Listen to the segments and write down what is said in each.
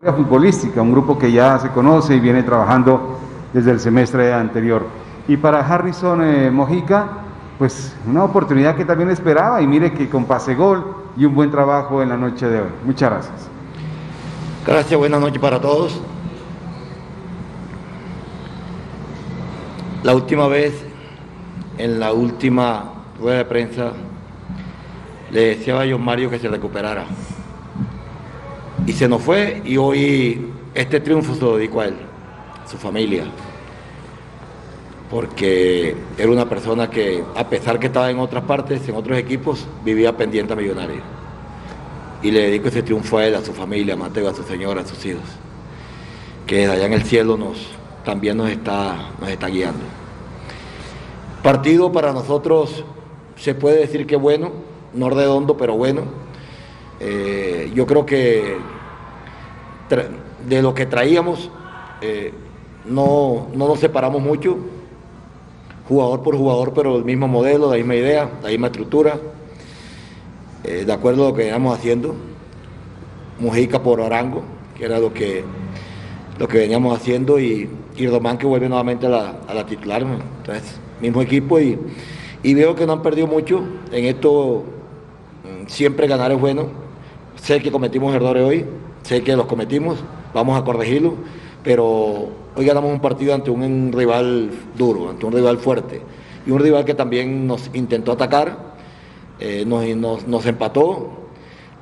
futbolística, un grupo que ya se conoce y viene trabajando desde el semestre anterior. Y para Harrison eh, Mojica, pues una oportunidad que también esperaba y mire que con pase gol y un buen trabajo en la noche de hoy. Muchas gracias. Gracias, buenas noches para todos. La última vez, en la última rueda de prensa, le decía a John Mario que se recuperara. Y se nos fue y hoy este triunfo se lo dedico a él, a su familia. Porque era una persona que, a pesar que estaba en otras partes, en otros equipos, vivía pendiente a Millonario. Y le dedico ese triunfo a él, a su familia, a Mateo, a su señora, a sus hijos. Que allá en el cielo nos, también nos está, nos está guiando. Partido para nosotros se puede decir que bueno, no redondo, pero bueno. Eh, yo creo que de lo que traíamos eh, no, no, nos separamos mucho, jugador por jugador, pero el mismo modelo, la misma idea, la misma estructura, eh, de acuerdo a lo que veníamos haciendo. Mujica por Arango, que era lo que, lo que veníamos haciendo, y, y que vuelve nuevamente a la, titular. Entonces, mismo equipo y, y veo que no han perdido mucho. En esto mm, siempre ganar es bueno. Sé que cometimos errores hoy, sé que los cometimos, vamos a corregirlo, pero hoy ganamos un partido ante un rival duro, ante un rival fuerte y un rival que también nos intentó atacar, eh, nos, nos, empató,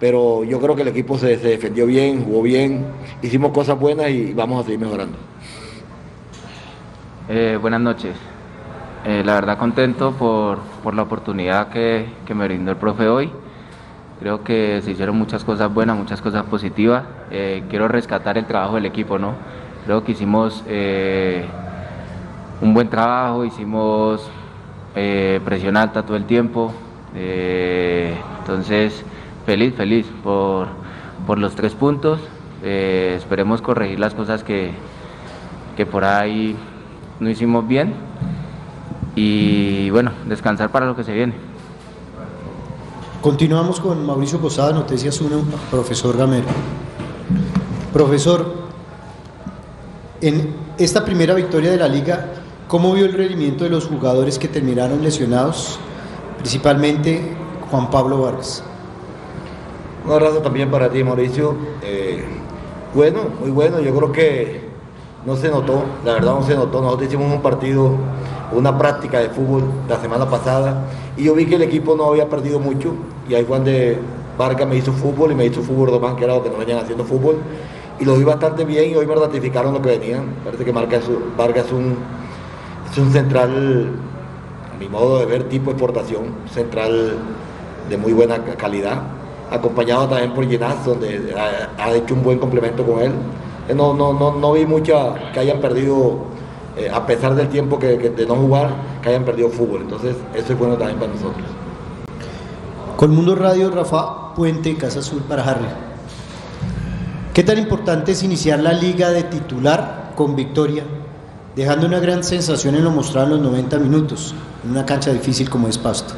pero yo creo que el equipo se, defendió bien, jugó bien, hicimos cosas buenas y vamos a seguir mejorando. Eh, buenas noches. Eh, la verdad contento por, por la oportunidad que, que, me brindó el profe hoy. Creo que se hicieron muchas cosas buenas, muchas cosas positivas. Eh, quiero rescatar el trabajo del equipo, ¿no? Creo que hicimos eh, un buen trabajo, hicimos presión alta todo el tiempo. entonces, feliz, feliz por, por los tres puntos. esperemos corregir las cosas que, que por ahí no hicimos bien y bueno, descansar para lo que se viene. Continuamos con Mauricio Posada, Noticias 1, profesor Gamero. Profesor, en esta primera victoria de la liga, ¿cómo vio el rendimiento de los jugadores que terminaron lesionados, principalmente Juan Pablo Vargas? Un abrazo también para ti, Mauricio. Eh, bueno, muy bueno, yo creo que no se notó, la verdad no se notó, nosotros hicimos un partido una práctica de fútbol la semana pasada y yo vi que el equipo no había perdido mucho y ahí fue donde Vargas me hizo fútbol y me hizo fútbol Román, que era lo que no venían haciendo fútbol y lo vi bastante bien y hoy me ratificaron lo que venían. Parece que Vargas es un, es un central, a mi modo de ver, tipo exportación, central de muy buena calidad, acompañado también por Ginás, donde ha, hecho un buen complemento con él. No, no, no, no vi mucha que hayan perdido eh, a pesar del tiempo que, de no jugar, que hayan perdido fútbol. Entonces, eso es bueno también para nosotros. Con Mundo Radio, Rafa Puente, Casa Azul para Harry. ¿Qué tan importante es iniciar la liga de titular con victoria, dejando una gran sensación en lo mostrado en los 90 minutos, en una cancha difícil como es Pasto?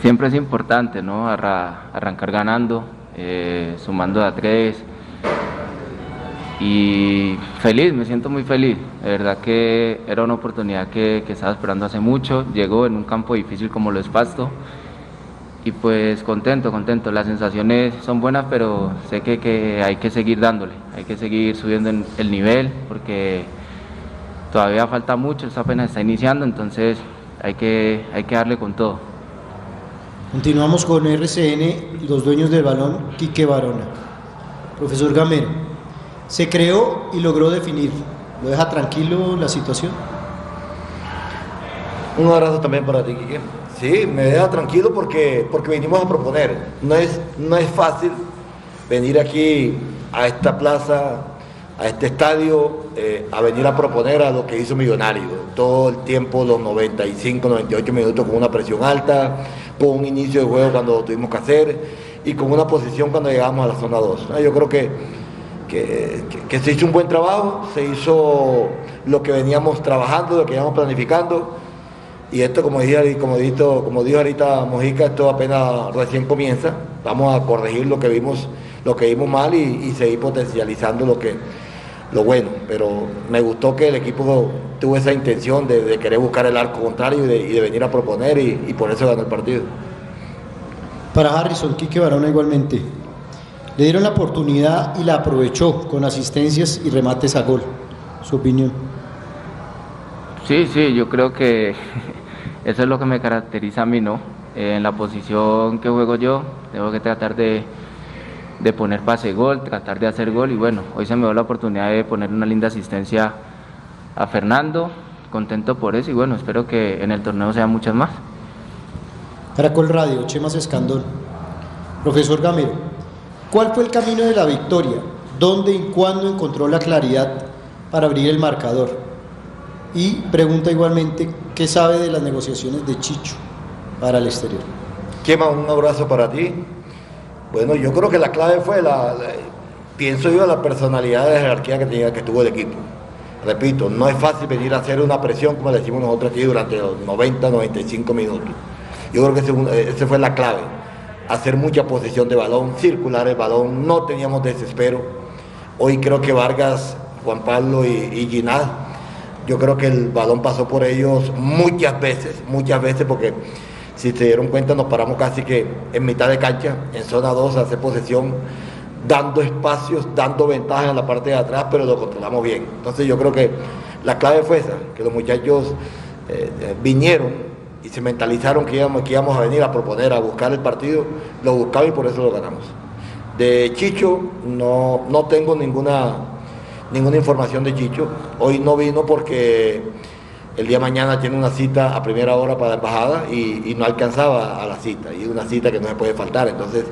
Siempre es importante, ¿no? arrancar ganando, eh, sumando a tres, y feliz, me siento muy feliz. De verdad que era una oportunidad que, estaba esperando hace mucho. Llegó en un campo difícil como lo es Pasto. Y pues contento, contento. Las sensaciones son buenas, pero sé que, que hay que seguir dándole. Hay que seguir subiendo el nivel porque todavía falta mucho. Esto apenas está iniciando, entonces hay que, hay que darle con todo. Continuamos con RCN, los dueños del balón, Quique Barona. Profesor Gamero se creó y logró definir. ¿Lo deja tranquilo la situación? Un abrazo también para ti, Quique. Sí, me deja tranquilo porque, porque venimos a proponer. No es, no es fácil venir aquí a esta plaza, a este estadio, eh, a venir a proponer a lo que hizo Millonario. Todo el tiempo, los 95, 98 minutos con una presión alta, con un inicio de juego cuando lo tuvimos que hacer y con una posición cuando llegamos a la zona 2. Yo creo que que, se hizo un buen trabajo, se hizo lo que veníamos trabajando, lo que veníamos planificando. Y esto, como, dije, como, dijo, como ahorita Mojica, esto apenas recién comienza. Vamos a corregir lo que vimos lo que vimos mal y, seguir potencializando lo que lo bueno, pero me gustó que el equipo tuvo esa intención de, querer buscar el arco contrario y de, venir a proponer y, por eso ganó el partido. Para Harrison, Quique Barona igualmente, le dieron la oportunidad y la aprovechó con asistencias y remates a gol. ¿Su opinión? Sí, sí, yo creo que eso es lo que me caracteriza a mí, ¿no? en la posición que juego yo, tengo que tratar de, de poner pase gol, tratar de hacer gol y bueno, hoy se me dio la oportunidad de poner una linda asistencia a Fernando, contento por eso y bueno, espero que en el torneo sean muchas más. Caracol Radio, Chemas Escandón. Profesor Gamero, ¿cuál fue el camino de la victoria? ¿Dónde y cuándo encontró la claridad para abrir el marcador? Y pregunta igualmente, ¿qué sabe de las negociaciones de Chicho para el exterior? Chema, un abrazo para ti. Bueno, yo creo que la clave fue la, pienso yo, la personalidad de jerarquía que, tenía, que tuvo el equipo. Repito, no es fácil venir a hacer una presión como le decimos nosotros aquí durante los 90, 95 minutos. Yo creo que esa fue la clave. Hacer mucha posición de balón, circular el balón, no teníamos desespero. Hoy creo que Vargas, Juan Pablo y, y yo creo que el balón pasó por ellos muchas veces, muchas veces, porque si se dieron cuenta nos paramos casi que en mitad de cancha, en zona 2, a hacer posesión, dando espacios, dando ventajas en la parte de atrás, pero lo controlamos bien. Entonces yo creo que la clave fue esa, que los muchachos eh, eh, vinieron y se mentalizaron que íbamos, que íbamos a venir a proponer, a buscar el partido, lo buscamos y por eso lo ganamos. De Chicho no, no tengo ninguna ninguna información de Chicho. Hoy no vino porque el día mañana tiene una cita a primera hora para la embajada y, no alcanzaba a la cita. Y una cita que no se puede faltar. Entonces,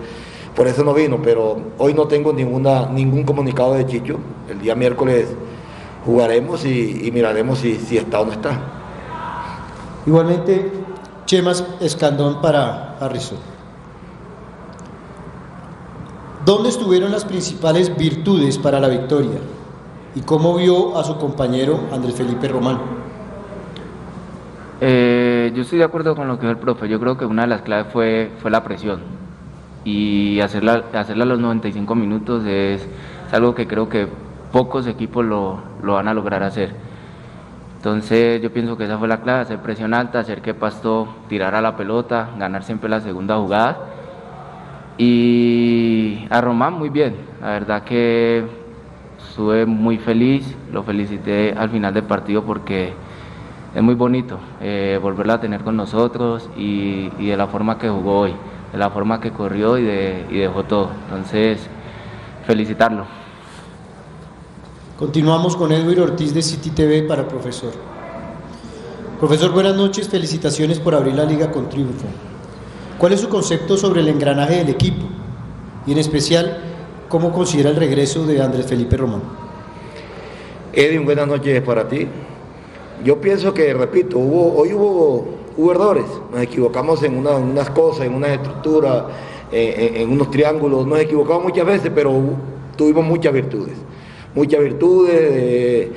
por eso no vino. Pero hoy no tengo ninguna, ningún comunicado de Chicho. El día miércoles jugaremos y, miraremos si está o no está. Igualmente, Chemas Escandón para Harrison. ¿Dónde estuvieron las principales virtudes para la victoria? ¿Y cómo vio a su compañero Andrés Felipe Román? Eh, yo estoy de acuerdo con lo que dijo el profe. Yo creo que una de las claves fue, fue la presión. Y hacerla, hacerla a los 95 minutos es, algo que creo que pocos equipos lo, lo, van a lograr hacer. Entonces yo pienso que esa fue la clave, hacer presión alta, hacer que Pasto tirara la pelota, ganar siempre la segunda jugada. Y a Román muy bien, la verdad que estuve muy feliz, lo felicité al final del partido porque es muy bonito eh, volverla a tener con nosotros y, de la forma que jugó hoy, de la forma que corrió y, dejó todo. Entonces, felicitarlo. Continuamos con Edwin Ortiz de City TV para profesor. Profesor, buenas noches, felicitaciones por abrir la liga con triunfo. ¿Cuál es su concepto sobre el engranaje del equipo? Y en especial, ¿Cómo considera el regreso de Andrés Felipe Román? Edwin, buenas noches para ti. Yo pienso que, repito, hoy hubo, hubo errores, nos equivocamos en, unas cosas, en una estructura, en, unos triángulos, nos equivocamos muchas veces, pero tuvimos muchas virtudes, muchas virtudes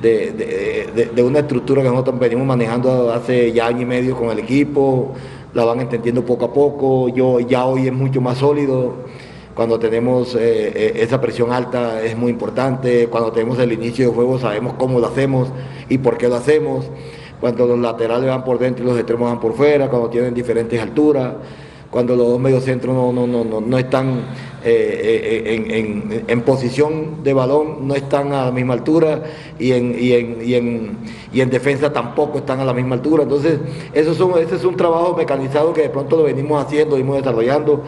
de, una estructura que nosotros venimos manejando hace ya año y medio con el equipo, la van entendiendo poco a poco, yo ya hoy es mucho más sólido cuando tenemos eh, eh, esa presión alta es muy importante, cuando tenemos el inicio de juego sabemos cómo lo hacemos y por qué lo hacemos, cuando los laterales van por dentro y los extremos van por fuera, cuando tienen diferentes alturas, cuando los dos mediocentros no, no, no, no, están eh, en, posición de balón, no están a la misma altura y en, y en, y en, defensa tampoco están a la misma altura. Entonces, eso es ese es un trabajo mecanizado que de pronto lo venimos haciendo, venimos desarrollando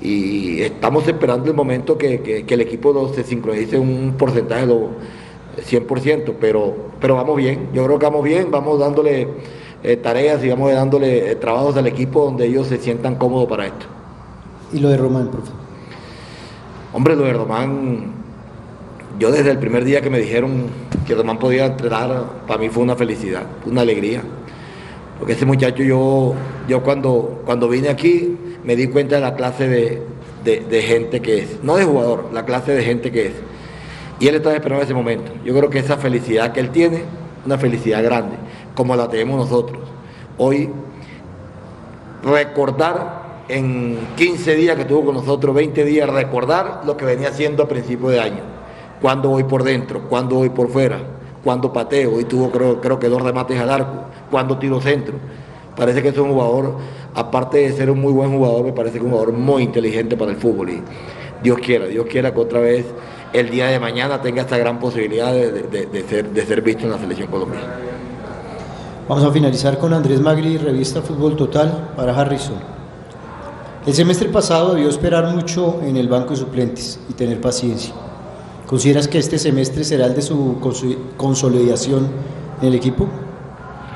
y estamos esperando el momento que, el equipo se sincronice un porcentaje de 100%, pero, pero vamos bien, yo creo que vamos bien, vamos dándole eh, tareas y vamos dándole eh, trabajos al equipo donde ellos se sientan cómodos para esto. ¿Y lo de Román, profe? Hombre, lo de Román, yo desde el primer día que me dijeron que Román podía entrenar, para mí fue una felicidad, una alegría. Porque ese muchacho yo, yo cuando, cuando vine aquí, me di cuenta de la clase de, gente que es, no de jugador, la clase de gente que es. Y él estaba esperando ese momento. Yo creo que esa felicidad que él tiene, una felicidad grande, como la tenemos nosotros. Hoy, recordar en 15 días que estuvo con nosotros, 20 días, recordar lo que venía haciendo a principio de año. Cuando voy por dentro, cuando voy por fuera, cuando pateo, y tuvo creo, creo que dos remates al arco, cuando tiro centro. Parece que es un jugador, aparte de ser un muy buen jugador, me parece que es un jugador muy inteligente para el fútbol. Y Dios quiera, Dios quiera que otra vez el día de mañana tenga esta gran posibilidad de, ser, de ser visto en la selección colombiana. Vamos a finalizar con Andrés Magri, revista Fútbol Total para Harrison. El semestre pasado debió esperar mucho en el banco de suplentes y tener paciencia. ¿Consideras que este semestre será el de su consolidación en el equipo?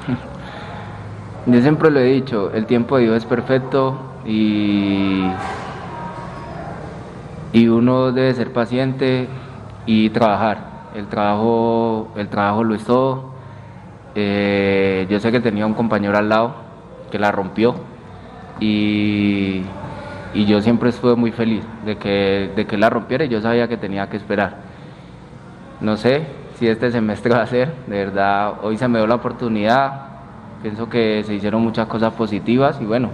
Yo siempre lo he dicho, el tiempo de Dios es perfecto y, y uno debe ser paciente y trabajar. El trabajo, el trabajo lo es todo. Eh, yo sé que tenía un compañero al lado que la rompió y, y yo siempre estuve muy feliz de que, de que la rompiera y yo sabía que tenía que esperar. No sé si este semestre va a ser, de verdad, hoy se me dio la oportunidad, Pienso que se hicieron muchas cosas positivas y bueno,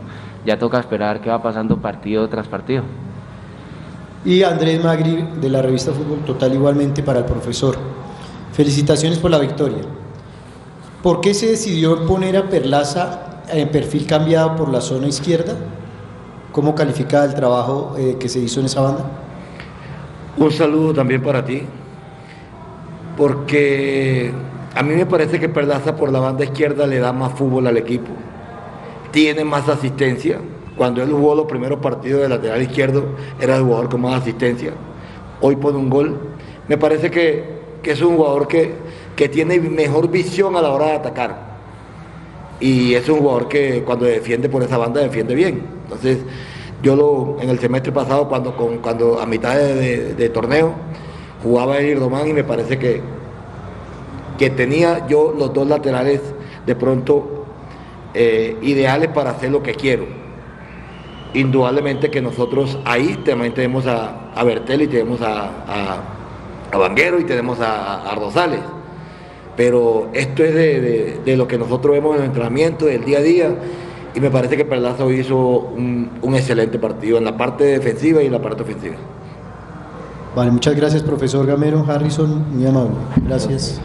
ya toca esperar qué va pasando partido tras partido. Y Andrés Magri de la revista Fútbol Total igualmente para el profesor. Felicitaciones por la victoria. ¿Por qué se decidió poner a Perlaza en perfil cambiado por la zona izquierda? ¿Cómo califica el trabajo eh, que se hizo en esa banda? Un saludo también para ti, porque a mí me parece que Perlaza por la banda izquierda le da más fútbol al equipo. Tiene más asistencia. Cuando él jugó los primeros partidos de lateral izquierdo, era el jugador con más asistencia. Hoy pone un gol. Me parece que, es un jugador que, que tiene mejor visión a la hora de atacar. Y es un jugador que cuando defiende por esa banda defiende bien. Entonces, yo lo, en el semestre pasado, cuando, cuando a mitad de, torneo, jugaba el Irdomán y me parece que, que tenía yo los dos laterales de pronto eh, ideales para hacer lo que quiero. Indudablemente que nosotros ahí también tenemos a, a Bertel y tenemos a, a, Vanguero y tenemos a, a, Rosales. Pero esto es de, lo que nosotros vemos en el entrenamiento, del día a día, y me parece que Perlazo hizo un, un excelente partido en la parte defensiva y en la parte ofensiva. Vale, muchas gracias profesor Gamero, Harrison, muy amable. Gracias.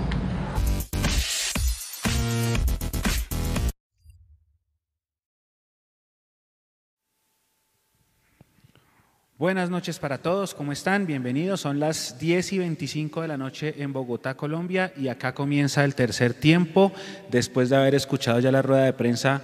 Buenas noches para todos, ¿cómo están? Bienvenidos. Son las 10 y 25 de la noche en Bogotá, Colombia, y acá comienza el tercer tiempo, después de haber escuchado ya la rueda de prensa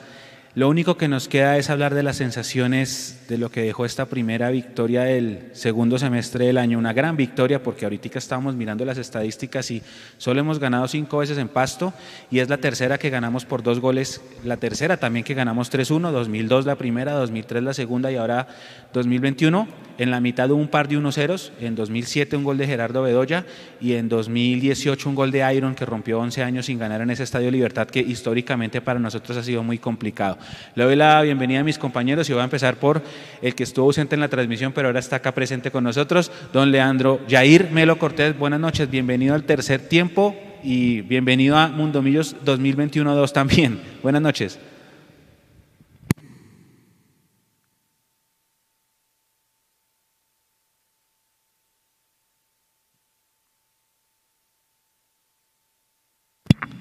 lo único que nos queda es hablar de las sensaciones de lo que dejó esta primera victoria del segundo semestre del año. Una gran victoria porque ahorita estamos mirando las estadísticas y solo hemos ganado cinco veces en pasto y es la tercera que ganamos por dos goles. La tercera también que ganamos 3-1, 2002 la primera, 2003 la segunda y ahora 2021. En la mitad un par de 1-0, en 2007 un gol de Gerardo Bedoya y en 2018 un gol de Iron que rompió 11 años sin ganar en ese Estadio Libertad que históricamente para nosotros ha sido muy complicado. Le doy la bienvenida a mis compañeros y voy a empezar por el que estuvo ausente en la transmisión, pero ahora está acá presente con nosotros, don Leandro Jair Melo Cortés. Buenas noches, bienvenido al tercer tiempo y bienvenido a Mundo Millos 2021-2 también. Buenas noches.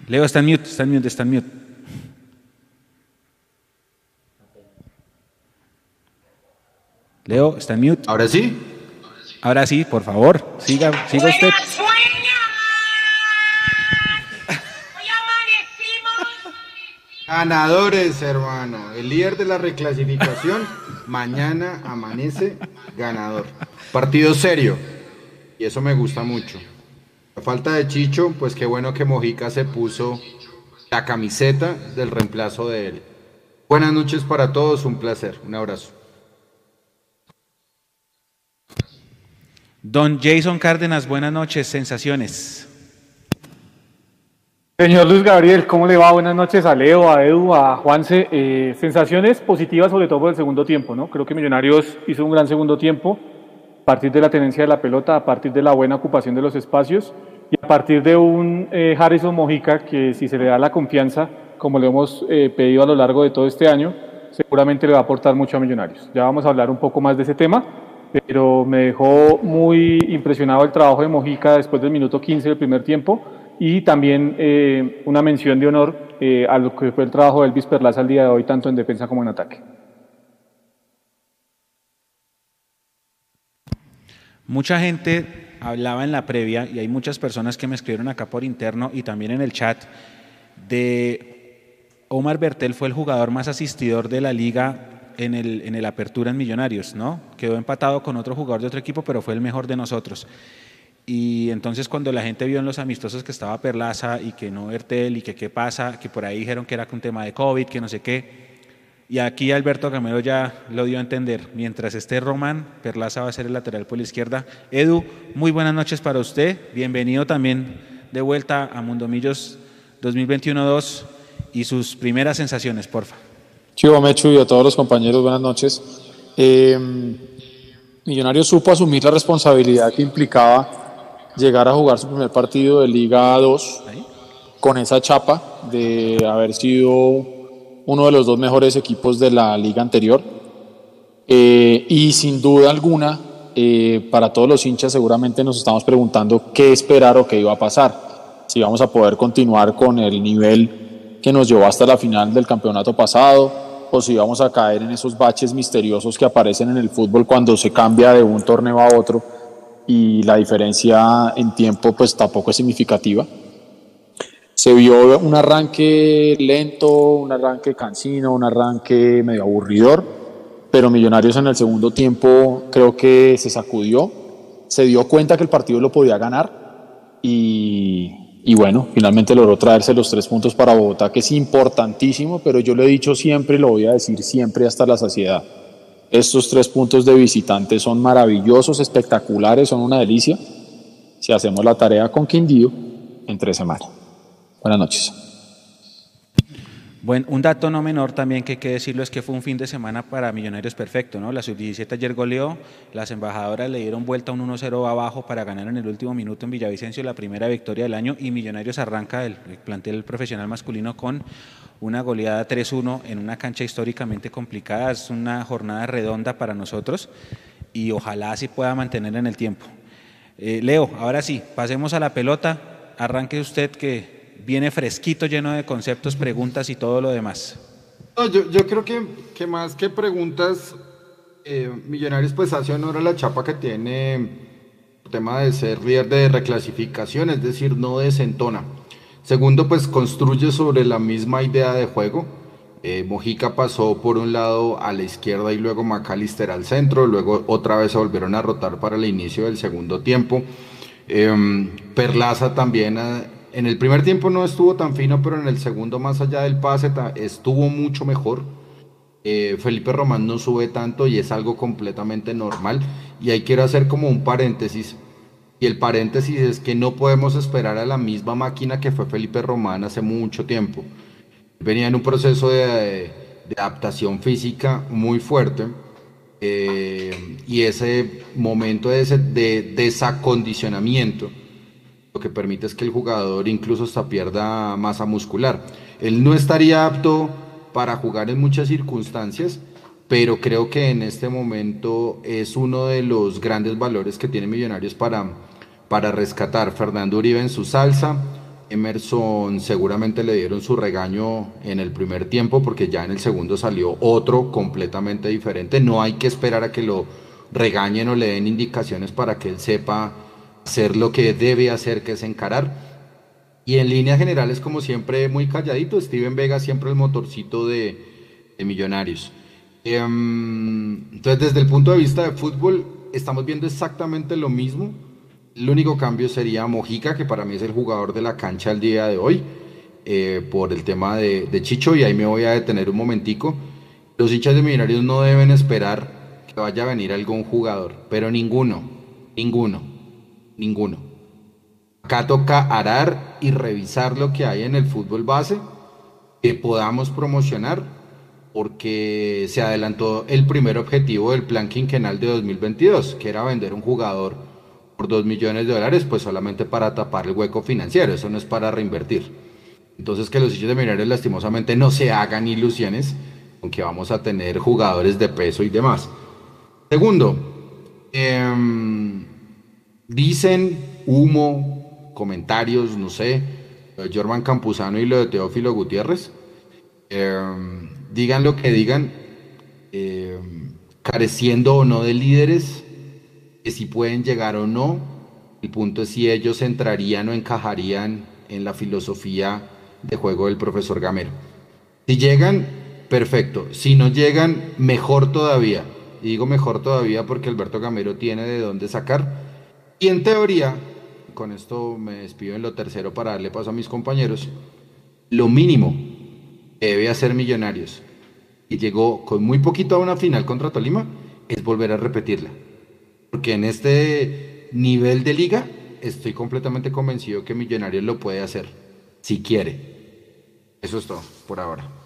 Leo está en mute, está en mute, está en mute. Leo, está en mute. ¿Ahora sí? Ahora sí, por favor, siga, siga usted. Ganadores, hermano. El líder de la reclasificación mañana amanece ganador. Partido serio. Y eso me gusta mucho. A falta de Chicho, pues qué bueno que Mojica se puso la camiseta del reemplazo de él. Buenas noches para todos, un placer. Un abrazo. Don Jason Cárdenas, buenas noches, sensaciones. Señor Luis Gabriel, ¿cómo le va? Buenas noches a Leo, a Edu, a Juanse. Eh, sensaciones positivas sobre todo por el segundo tiempo, ¿no? Creo que Millonarios hizo un gran segundo tiempo a partir de la tenencia de la pelota, a partir de la buena ocupación de los espacios y a partir de un eh, Harrison Mojica que si se le da la confianza, como le hemos eh, pedido a lo largo de todo este año, seguramente le va a aportar mucho a Millonarios. Ya vamos a hablar un poco más de ese tema, pero me dejó muy impresionado el trabajo de Mojica después del minuto 15 del primer tiempo y también eh, una mención de honor eh, a lo que fue el trabajo de Elvis Perlaza al día de hoy, tanto en defensa como en ataque. Mucha gente hablaba en la previa y hay muchas personas que me escribieron acá por interno y también en el chat de Omar Bertel fue el jugador más asistidor de la liga en el, Apertura en Millonarios, ¿no? Quedó empatado con otro jugador de otro equipo, pero fue el mejor de nosotros. Y entonces cuando la gente vio en los amistosos que estaba Perlaza y que no Bertel y que qué pasa, que por ahí dijeron que era un tema de COVID, que no sé qué, y aquí Alberto Camero ya lo dio a entender. Mientras esté Román, Perlaza va a ser el lateral por la izquierda. Edu, muy buenas noches para usted. Bienvenido también de vuelta a Mundomillos 2021-2 y sus primeras sensaciones, porfa. Chivo Mechu y a todos los compañeros, buenas noches. Eh, Millonarios supo asumir la responsabilidad que implicaba llegar a jugar su primer partido de Liga 2 con esa chapa de haber sido uno de los dos mejores equipos de la liga anterior. Eh, y sin duda alguna, eh, para todos los hinchas seguramente nos estamos preguntando qué esperar o qué iba a pasar. Si vamos a poder continuar con el nivel que nos llevó hasta la final del campeonato pasado o si vamos a caer en esos baches misteriosos que aparecen en el fútbol cuando se cambia de un torneo a otro y la diferencia en tiempo pues tampoco es significativa. Se vio un arranque lento, un arranque cansino, un arranque medio aburridor, pero Millonarios en el segundo tiempo creo que se sacudió, se dio cuenta que el partido lo podía ganar y, y bueno, finalmente logró traerse los tres puntos para Bogotá, que es importantísimo, pero yo lo he dicho siempre y lo voy a decir siempre hasta la saciedad. Estos tres puntos de visitantes son maravillosos, espectaculares, son una delicia si hacemos la tarea con Quindío en tres semanas. Buenas noches. Bueno, un dato no menor también que hay que decirlo es que fue un fin de semana para Millonarios perfecto, ¿no? La sub-17 ayer goleó, las embajadoras le dieron vuelta un 1-0 abajo para ganar en el último minuto en Villavicencio la primera victoria del año y Millonarios arranca el, el plantel profesional masculino con una goleada 3-1 en una cancha históricamente complicada, es una jornada redonda para nosotros y ojalá así pueda mantener en el tiempo. Eh, Leo, ahora sí, pasemos a la pelota, arranque usted que viene fresquito, lleno de conceptos, preguntas y todo lo demás. Yo, creo que, que, más que preguntas, eh, Millonarios pues hace honor a la chapa que tiene el tema de ser líder de reclasificación, es decir, no desentona. Segundo, pues construye sobre la misma idea de juego. Eh, Mojica pasó por un lado a la izquierda y luego Macalister al centro, luego otra vez se volvieron a rotar para el inicio del segundo tiempo. Eh, Perlaza también en el primer tiempo no estuvo tan fino, pero en el segundo, más allá del pase, estuvo mucho mejor. Eh, Felipe Román no sube tanto y es algo completamente normal. Y ahí quiero hacer como un paréntesis. Y el paréntesis es que no podemos esperar a la misma máquina que fue Felipe Román hace mucho tiempo. Venía en un proceso de, adaptación física muy fuerte. Eh, y ese momento de desacondicionamiento lo que permite es que el jugador incluso hasta pierda masa muscular. Él no estaría apto para jugar en muchas circunstancias, pero creo que en este momento es uno de los grandes valores que tiene Millonarios para, para rescatar. Fernando Uribe en su salsa, Emerson seguramente le dieron su regaño en el primer tiempo porque ya en el segundo salió otro completamente diferente. No hay que esperar a que lo regañen o le den indicaciones para que él sepa hacer lo que debe hacer, que es encarar. Y en líneas generales, como siempre, muy calladito. Steven Vega siempre el motorcito de, de Millonarios. Em, entonces, desde el punto de vista de fútbol, estamos viendo exactamente lo mismo. El único cambio sería Mojica, que para mí es el jugador de la cancha el día de hoy, eh, por el tema de, de, Chicho, y ahí me voy a detener un momentico. Los hinchas de Millonarios no deben esperar que vaya a venir algún jugador, pero ninguno, ninguno ninguno. Acá toca arar y revisar lo que hay en el fútbol base que podamos promocionar porque se adelantó el primer objetivo del plan quinquenal de 2022, que era vender un jugador por 2 millones de dólares, pues solamente para tapar el hueco financiero, eso no es para reinvertir. Entonces que los hechos de Millonarios lastimosamente no se hagan ilusiones aunque vamos a tener jugadores de peso y demás. Segundo, em, dicen humo, comentarios, no sé, Jorman Campuzano y lo de Teófilo Gutiérrez. Em, digan lo que digan, em, careciendo o no de líderes, que si pueden llegar o no, el punto es si ellos entrarían o encajarían en la filosofía de juego del profesor Gamero. Si llegan, perfecto. Si no llegan, mejor todavía. Y digo mejor todavía porque Alberto Gamero tiene de dónde sacar. Y en teoría, con esto me despido en lo tercero para darle paso a mis compañeros, lo mínimo que debe hacer Millonarios, y llegó con muy poquito a una final contra Tolima, es volver a repetirla. Porque en este nivel de liga estoy completamente convencido que Millonarios lo puede hacer, si quiere. Eso es todo por ahora.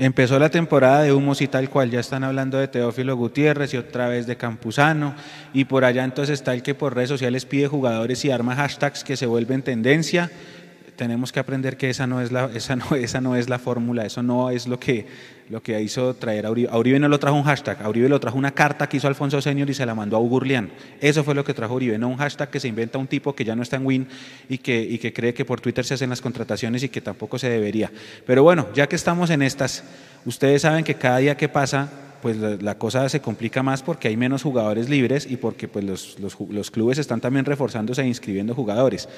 Empezó la temporada de humos y tal cual, ya están hablando de Teófilo Gutiérrez y otra vez de Campuzano, y por allá entonces está el que por redes sociales pide jugadores y arma hashtags que se vuelven tendencia, tenemos que aprender que esa no es la, esa no, esa no es la fórmula, eso no es lo que, lo que hizo traer a Uribe. No lo trajo un hashtag, a lo trajo una carta que hizo Alfonso Señor y se la mandó a Ugurlian. Eso fue lo que trajo Uribe, no un hashtag que se inventa un tipo que ya no está en Win y que, y que cree que por Twitter se hacen las contrataciones y que tampoco se debería. Pero bueno, ya que estamos en estas, ustedes saben que cada día que pasa pues la, cosa se complica más porque hay menos jugadores libres y porque pues los, los, los clubes están también reforzándose e inscribiendo jugadores.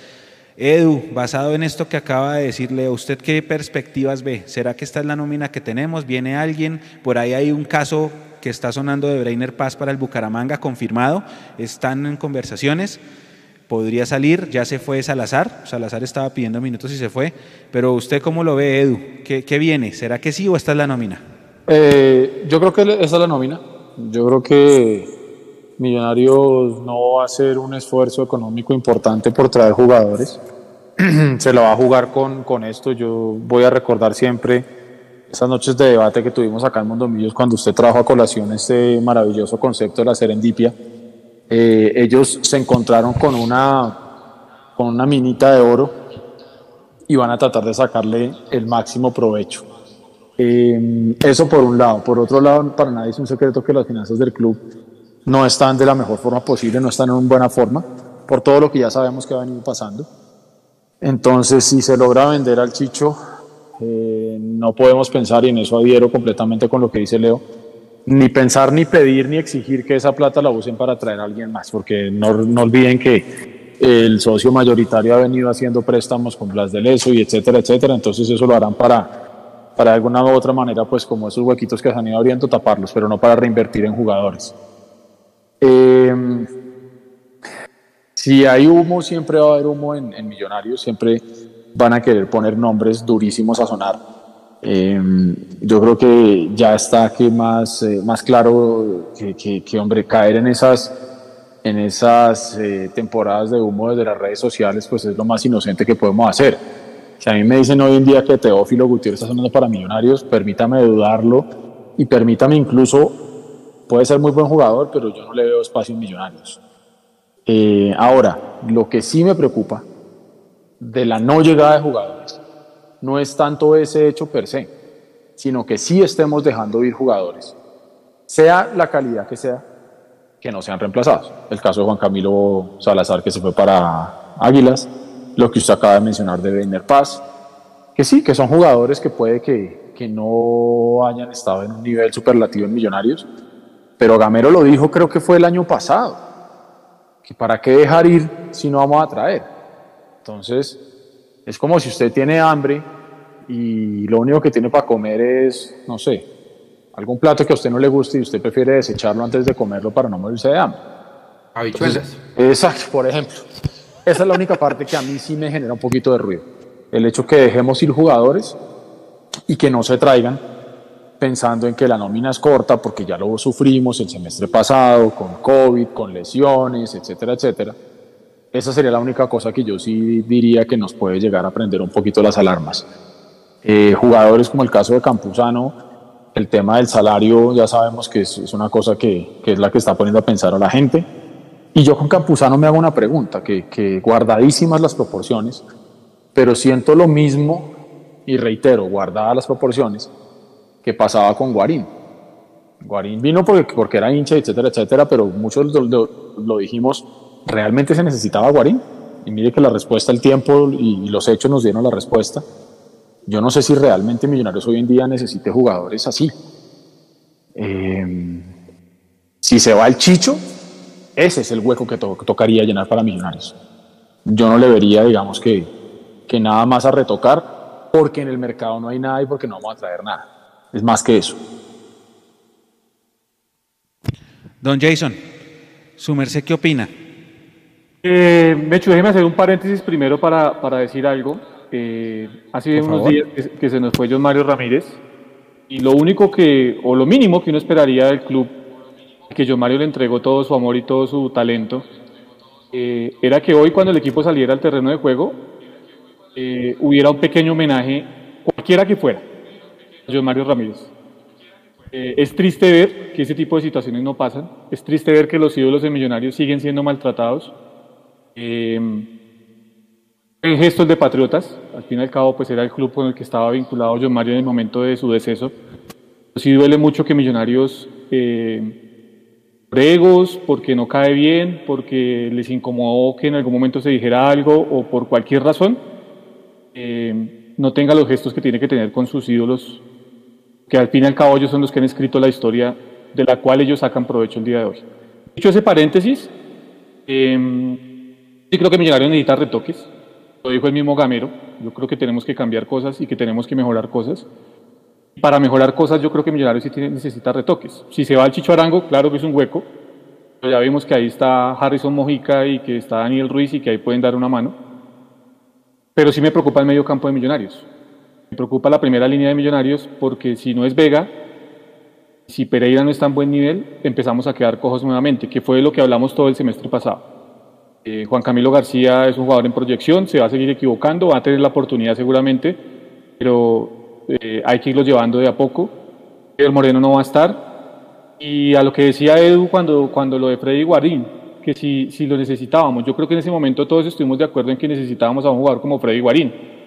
Edu, basado en esto que acaba de decirle, ¿usted qué perspectivas ve? ¿Será que esta es la nómina que tenemos? ¿Viene alguien? Por ahí hay un caso que está sonando de Brainer Paz para el Bucaramanga, confirmado. Están en conversaciones. Podría salir, ya se fue Salazar. Salazar estaba pidiendo minutos y se fue. Pero ¿usted cómo lo ve, Edu? ¿Qué, viene? ¿Será que sí o esta es la nómina? Eh, yo creo que esa es la nómina. Yo creo que Millonarios no va a hacer un esfuerzo económico importante por traer jugadores. Se lo va a jugar con, con esto. Yo voy a recordar siempre esas noches de debate que tuvimos acá en Mondomillos cuando usted trajo a colación este maravilloso concepto de la serendipia. Eh, ellos se encontraron con una, con una minita de oro y van a tratar de sacarle el máximo provecho. Eh, eso por un lado. Por otro lado, para nadie es un secreto que las finanzas del club no están de la mejor forma posible, no están en una buena forma, por todo lo que ya sabemos que ha venido pasando. Entonces, si se logra vender al Chicho, eh, no podemos pensar, y en eso adhiero completamente con lo que dice Leo, ni pensar, ni pedir, ni exigir que esa plata la usen para traer a alguien más, porque no, no olviden que el socio mayoritario ha venido haciendo préstamos con Blas de Leso y etcétera, etcétera, entonces eso lo harán para, para de alguna u otra manera, pues como esos huequitos que se han ido abriendo, taparlos, pero no para reinvertir en jugadores. Eh, si hay humo, siempre va a haber humo en, Millonarios, siempre van a querer poner nombres durísimos a sonar. Eh, yo creo que ya está que más, eh, más claro que, que, hombre, caer en esas, en esas eh, temporadas de humo desde las redes sociales, pues es lo más inocente que podemos hacer. Si a mí me dicen hoy en día que Teófilo Gutiérrez está sonando para Millonarios, permítame dudarlo y permítame incluso puede ser muy buen jugador, pero yo no le veo espacio en Millonarios. Eh, ahora, lo que sí me preocupa de la no llegada de jugadores no es tanto ese hecho per se, sino que sí estemos dejando ir jugadores, sea la calidad que sea, que no sean reemplazados. El caso de Juan Camilo Salazar, que se fue para Águilas, lo que usted acaba de mencionar de Weiner Paz, que sí, que son jugadores que puede que, que no hayan estado en un nivel superlativo en Millonarios, pero Gamero lo dijo, creo que fue el año pasado, que para qué dejar ir si no vamos a traer. Entonces, es como si usted tiene hambre y lo único que tiene para comer es, no sé, algún plato que a usted no le guste y usted prefiere desecharlo antes de comerlo para no morirse de hambre. Habichuelas. Exacto, por ejemplo. Esa es la única parte que a mí sí me genera un poquito de ruido. El hecho que dejemos ir jugadores y que no se traigan pensando en que la nómina es corta porque ya lo sufrimos el semestre pasado con COVID, con lesiones, etcétera, etcétera. Esa sería la única cosa que yo sí diría que nos puede llegar a prender un poquito las alarmas. Eh, jugadores como el caso de Campuzano, el tema del salario ya sabemos que es, una cosa que, que, es la que está poniendo a pensar a la gente. Y yo con Campuzano me hago una pregunta, que, que guardadísimas las proporciones, pero siento lo mismo, y reitero, guardadas las proporciones, que pasaba con Guarín. Guarín vino porque, porque era hincha, etcétera, etcétera, pero muchos lo, dijimos, ¿realmente se necesitaba Guarín? Y mire que la respuesta, el tiempo y, los hechos nos dieron la respuesta. Yo no sé si realmente Millonarios hoy en día necesite jugadores así. Eh, si se va el Chicho, ese es el hueco que, tocaría llenar para Millonarios. Yo no le vería, digamos, que, que nada más a retocar, porque en el mercado no hay nada y porque no vamos a traer nada. Es más que eso. Don Jason, ¿su merced qué opina? Eh, Mecho, déjeme hacer un paréntesis primero para, para decir algo. Eh, hace unos días que, se nos fue John Mario Ramírez y lo único que, o lo mínimo que uno esperaría del club, que John Mario le entregó todo su amor y todo su talento, eh, era que hoy cuando el equipo saliera al terreno de juego, eh, hubiera un pequeño homenaje, cualquiera que fuera, John Mario Ramírez. Eh, es triste ver que ese tipo de situaciones no pasan. Es triste ver que los ídolos de Millonarios siguen siendo maltratados. Eh, en gestos de patriotas, al fin y al cabo, pues era el club con el que estaba vinculado John Mario en el momento de su deceso. Sí duele mucho que Millonarios, eh, porque no cae bien, porque les incomodó que en algún momento se dijera algo o por cualquier razón, eh, no tenga los gestos que tiene que tener con sus ídolos que al fin y al cabo ellos son los que han escrito la historia de la cual ellos sacan provecho el día de hoy. Dicho ese paréntesis, eh, sí creo que Millonarios necesita retoques, lo dijo el mismo Gamero, yo creo que tenemos que cambiar cosas y que tenemos que mejorar cosas. Para mejorar cosas yo creo que Millonarios sí necesita retoques. Si se va al Chicho Arango, claro que es un hueco, pero ya vimos que ahí está Harrison Mojica y que está Daniel Ruiz y que ahí pueden dar una mano. Pero sí me preocupa el medio campo de Millonarios. Me preocupa la primera línea de Millonarios porque si no es Vega, si Pereira no está en buen nivel, empezamos a quedar cojos nuevamente, que fue lo que hablamos todo el semestre pasado. Eh, Juan Camilo García es un jugador en proyección, se va a seguir equivocando, va a tener la oportunidad seguramente, pero eh, hay que irlo llevando de a poco. El Moreno no va a estar. Y a lo que decía Edu cuando, cuando lo de Freddy Guarín, que si, si lo necesitábamos, yo creo que en ese momento todos estuvimos de acuerdo en que necesitábamos a un jugador como Freddy Guarín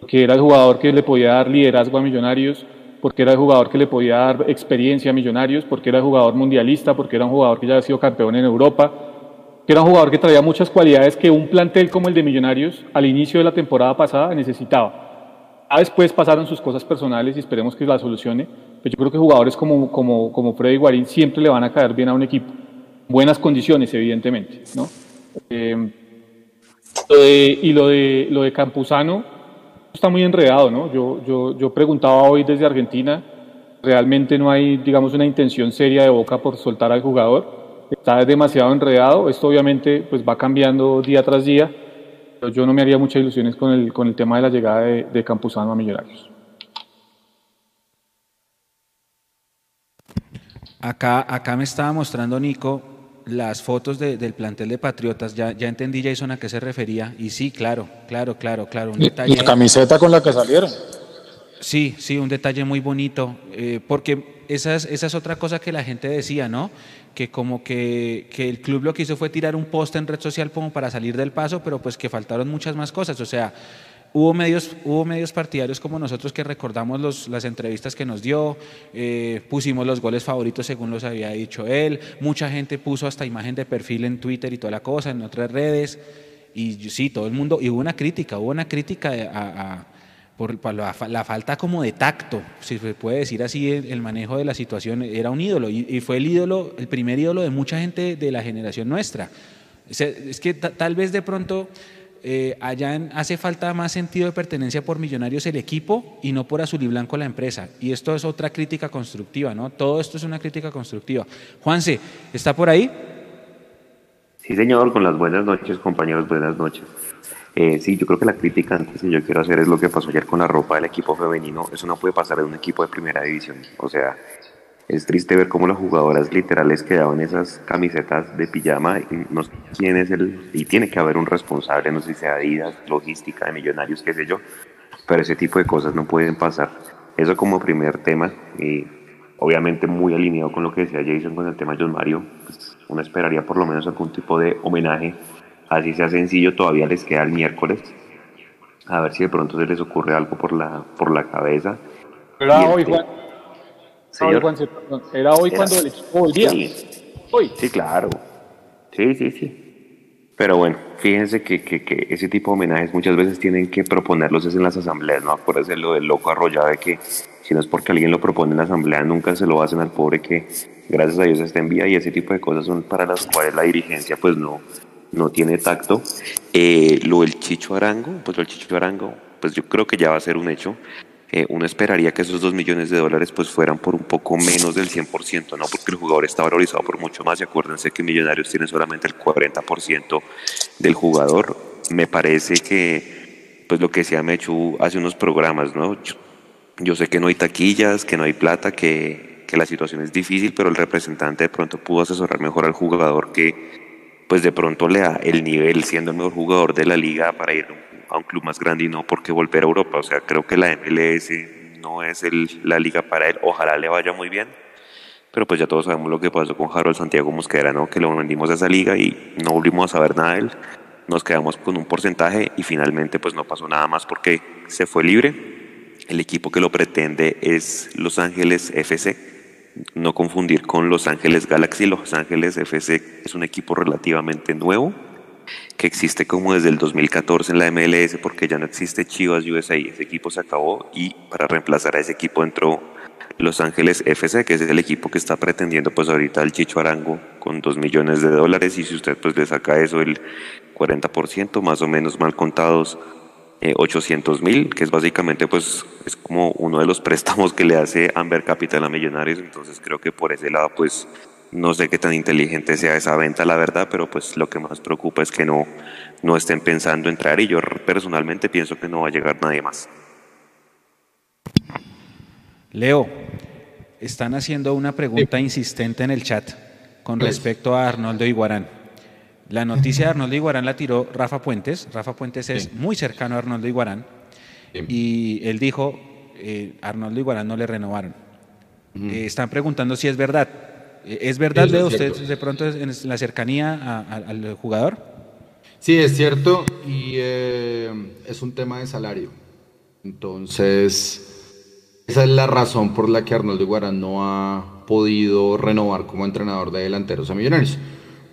porque era el jugador que le podía dar liderazgo a Millonarios, porque era el jugador que le podía dar experiencia a Millonarios, porque era el jugador mundialista, porque era un jugador que ya había sido campeón en Europa, que era un jugador que traía muchas cualidades que un plantel como el de Millonarios al inicio de la temporada pasada necesitaba. A después pasaron sus cosas personales y esperemos que la solucione, pero yo creo que jugadores como, como, como Freddy Guarín siempre le van a caer bien a un equipo. Buenas condiciones, evidentemente. ¿no? Eh, y lo de, lo de Campuzano, está muy enredado, ¿no? Yo, yo, yo preguntaba hoy desde Argentina, realmente no hay, digamos, una intención seria de Boca por soltar al jugador. Está demasiado enredado. Esto obviamente pues va cambiando día tras día, pero yo no me haría muchas ilusiones con el, con el tema de la llegada de, de Campuzano a Millonarios. Acá, acá me estaba mostrando Nico las fotos del plantel de Patriotas, ya, ya entendí Jason a qué se refería, y sí, claro, claro, claro, claro. Un detalle, la camiseta con la que salieron. Sí, sí, un detalle muy bonito, eh, porque esa es, esa es otra cosa que la gente decía, ¿no? Que como que, que el club lo que hizo fue tirar un post en red social como para salir del paso, pero pues que faltaron muchas más cosas, o sea, Hubo medios, hubo medios partidarios como nosotros que recordamos los, las entrevistas que nos dio, eh, pusimos los goles favoritos según los había dicho él, mucha gente puso hasta imagen de perfil en Twitter y toda la cosa, en otras redes, y sí, todo el mundo, y hubo una crítica, hubo una crítica a, por, la, falta como de tacto, si se puede decir así, el, manejo de la situación, era un ídolo, y, fue el ídolo, el primer ídolo de mucha gente de la generación nuestra. es que tal vez de pronto eh, allá hace falta más sentido de pertenencia por Millonarios el equipo y no por azul y blanco la empresa. Y esto es otra crítica constructiva, ¿no? Todo esto es una crítica constructiva. Juanse, ¿está por ahí? Sí, señor, con las buenas noches, compañeros, buenas noches. Eh, sí, yo creo que la crítica antes que yo quiero hacer es lo que pasó ayer con la ropa del equipo femenino. Eso no puede pasar en un equipo de primera división. O sea, es triste ver cómo las jugadoras literales quedaban esas camisetas de pijama no sé quién es el y tiene que haber un responsable no sé si sea Adidas logística de millonarios qué sé yo pero ese tipo de cosas no pueden pasar eso como primer tema y obviamente muy alineado con lo que decía Jason con el tema de John Mario pues uno esperaría por lo menos algún tipo de homenaje así sea sencillo todavía les queda el miércoles a ver si de pronto se les ocurre algo por la, por la cabeza. Era hoy, Juan. Era hoy cuando el equipo volvía. Sí. Hoy. Sí, claro. Sí, sí, sí. Pero bueno, fíjense que, que, que, ese tipo de homenajes muchas veces tienen que proponerlos es en las asambleas, ¿no? Acuérdense lo del loco arrollado de que si no es porque alguien lo propone en la asamblea, nunca se lo hacen al pobre que gracias a Dios está en vía y ese tipo de cosas son para las cuales la dirigencia pues no, no tiene tacto. Eh, lo del Chicho Arango, pues lo del Chicho Arango, pues yo creo que ya va a ser un hecho. Eh, uno esperaría que esos dos millones de dólares pues fueran por un poco menos del 100%, ¿no? Porque el jugador está valorizado por mucho más y acuérdense que Millonarios tiene solamente el 40% del jugador. Me parece que, pues lo que decía Mechu hace unos programas, ¿no? Yo, yo sé que no hay taquillas, que no hay plata, que, que la situación es difícil, pero el representante de pronto pudo asesorar mejor al jugador que pues de pronto le da el nivel siendo el mejor jugador de la liga para ir a un club más grande y no porque volver a Europa. O sea, creo que la MLS no es el, la liga para él. Ojalá le vaya muy bien. Pero pues ya todos sabemos lo que pasó con Harold Santiago Mosquera, ¿no? Que lo vendimos a esa liga y no volvimos a saber nada de él. Nos quedamos con un porcentaje y finalmente pues no pasó nada más porque se fue libre. El equipo que lo pretende es Los Ángeles FC no confundir con Los Ángeles Galaxy. Los Ángeles FC es un equipo relativamente nuevo que existe como desde el 2014 en la MLS porque ya no existe Chivas USA. Ese equipo se acabó y para reemplazar a ese equipo entró Los Ángeles FC, que es el equipo que está pretendiendo pues ahorita el Chicho Arango con 2 millones de dólares y si usted pues le saca eso el 40% más o menos mal contados 800 eh, mil, que es básicamente pues es como uno de los préstamos que le hace Amber Capital a Millonarios, entonces creo que por ese lado pues no sé qué tan inteligente sea esa venta, la verdad, pero pues lo que más preocupa es que no, no estén pensando entrar y yo personalmente pienso que no va a llegar nadie más. Leo, están haciendo una pregunta insistente en el chat con respecto a Arnoldo Iguarán. La noticia de Arnoldo Iguarán la tiró Rafa Puentes. Rafa Puentes es muy cercano a Arnoldo Iguarán. Y él dijo, eh, Arnoldo Iguarán no le renovaron. Eh, están preguntando si es verdad. Eh, ¿Es verdad, Leo, usted de pronto en la cercanía al jugador? Sí, es cierto. Y es un tema de salario. Entonces, esa es la razón por la que Arnoldo Iguarán no ha podido renovar como entrenador de delanteros a Millonarios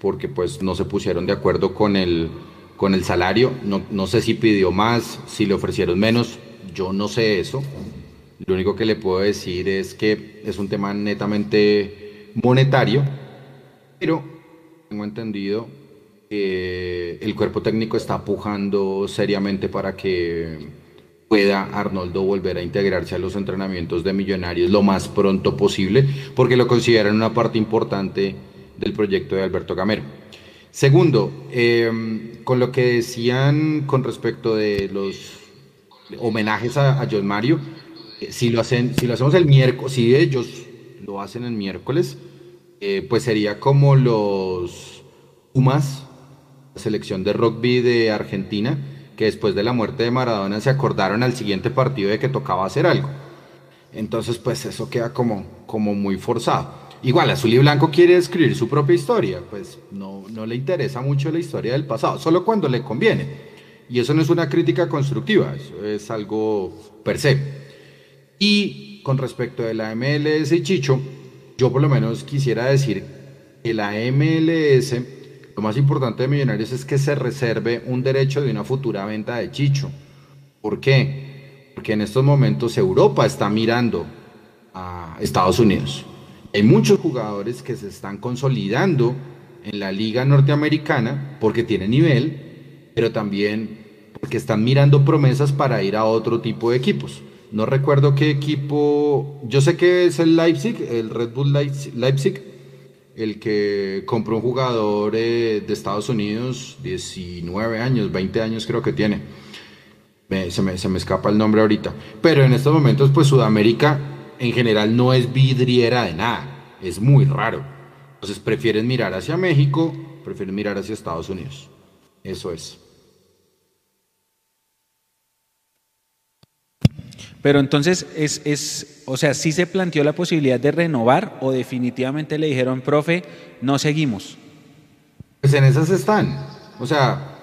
porque pues no se pusieron de acuerdo con el, con el salario. No, no sé si pidió más, si le ofrecieron menos, yo no sé eso. Lo único que le puedo decir es que es un tema netamente monetario, pero tengo entendido que el cuerpo técnico está pujando seriamente para que pueda Arnoldo volver a integrarse a los entrenamientos de Millonarios lo más pronto posible, porque lo consideran una parte importante del proyecto de Alberto Gamero. Segundo, eh, con lo que decían con respecto de los homenajes a, John Mario, eh, si, lo hacen, si lo hacemos el miércoles, si ellos lo hacen el miércoles, eh, pues sería como los Pumas, la selección de rugby de Argentina, que después de la muerte de Maradona se acordaron al siguiente partido de que tocaba hacer algo. Entonces, pues eso queda como, como muy forzado. Igual, Azul y Blanco quiere escribir su propia historia, pues no, no le interesa mucho la historia del pasado, solo cuando le conviene. Y eso no es una crítica constructiva, eso es algo per se. Y con respecto de la MLS Chicho, yo por lo menos quisiera decir que la MLS, lo más importante de Millonarios es que se reserve un derecho de una futura venta de Chicho. ¿Por qué? Porque en estos momentos Europa está mirando a Estados Unidos. Hay muchos jugadores que se están consolidando en la liga norteamericana porque tienen nivel, pero también porque están mirando promesas para ir a otro tipo de equipos. No recuerdo qué equipo, yo sé que es el Leipzig, el Red Bull Leipzig, el que compró un jugador eh, de Estados Unidos, 19 años, 20 años creo que tiene. se, me, se me escapa el nombre ahorita. Pero en estos momentos, pues Sudamérica en general no es vidriera de nada, es muy raro. Entonces prefieren mirar hacia México, prefieren mirar hacia Estados Unidos. Eso es. Pero entonces es, es, o sea, sí se planteó la posibilidad de renovar o definitivamente le dijeron, profe, no seguimos. Pues en esas están. O sea,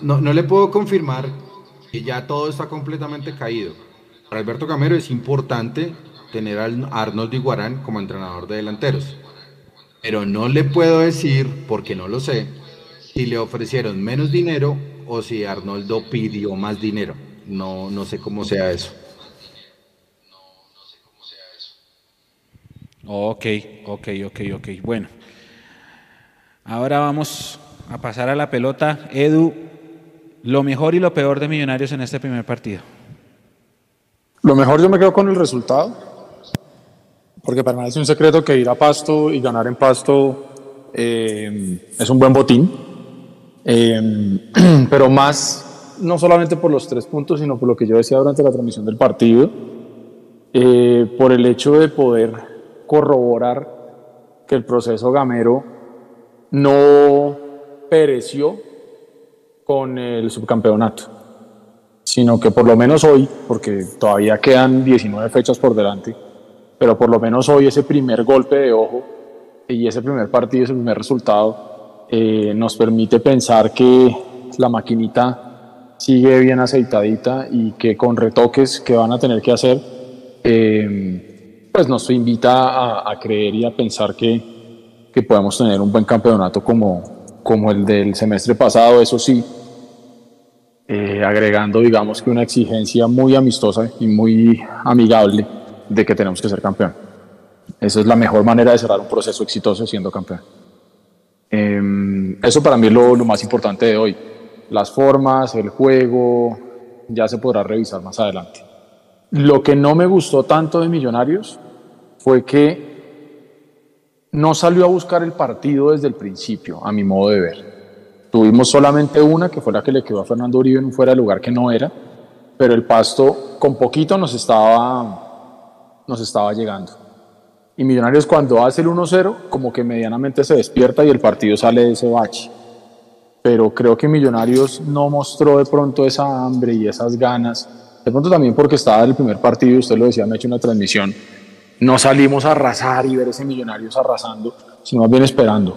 no, no le puedo confirmar y ya todo está completamente caído. Para Alberto Gamero es importante tener a Arnold Iguarán como entrenador de delanteros. Pero no le puedo decir, porque no lo sé, si le ofrecieron menos dinero o si Arnoldo pidió más dinero. No, no sé cómo sea eso. Ok, ok, ok, ok. Bueno. Ahora vamos a pasar a la pelota. Edu, lo mejor y lo peor de Millonarios en este primer partido. Lo mejor yo me quedo con el resultado, porque es un secreto que ir a Pasto y ganar en Pasto eh, es un buen botín, eh, pero más, no solamente por los tres puntos, sino por lo que yo decía durante la transmisión del partido, eh, por el hecho de poder corroborar que el proceso gamero no pereció con el subcampeonato sino que por lo menos hoy, porque todavía quedan 19 fechas por delante, pero por lo menos hoy ese primer golpe de ojo y ese primer partido, ese primer resultado, eh, nos permite pensar que la maquinita sigue bien aceitadita y que con retoques que van a tener que hacer, eh, pues nos invita a, a, creer y a pensar que, que podemos tener un buen campeonato como, como el del semestre pasado, eso sí, eh, agregando, digamos que una exigencia muy amistosa y muy amigable de que tenemos que ser campeón. Esa es la mejor manera de cerrar un proceso exitoso siendo campeón. Eh, eso para mí es lo, lo, más importante de hoy. Las formas, el juego, ya se podrá revisar más adelante. Lo que no me gustó tanto de Millonarios fue que no salió a buscar el partido desde el principio, a mi modo de ver. Tuvimos solamente una, que fue la que le quedó a Fernando Uribe en un fuera de lugar que no era, pero el pasto con poquito nos estaba, nos estaba llegando. Y Millonarios cuando hace el 1-0, como que medianamente se despierta y el partido sale de ese bache. Pero creo que Millonarios no mostró de pronto esa hambre y esas ganas. De pronto también porque estaba el primer partido, usted lo decía, me ha hecho una transmisión. No salimos a arrasar y ver ese Millonarios arrasando, sino más bien esperando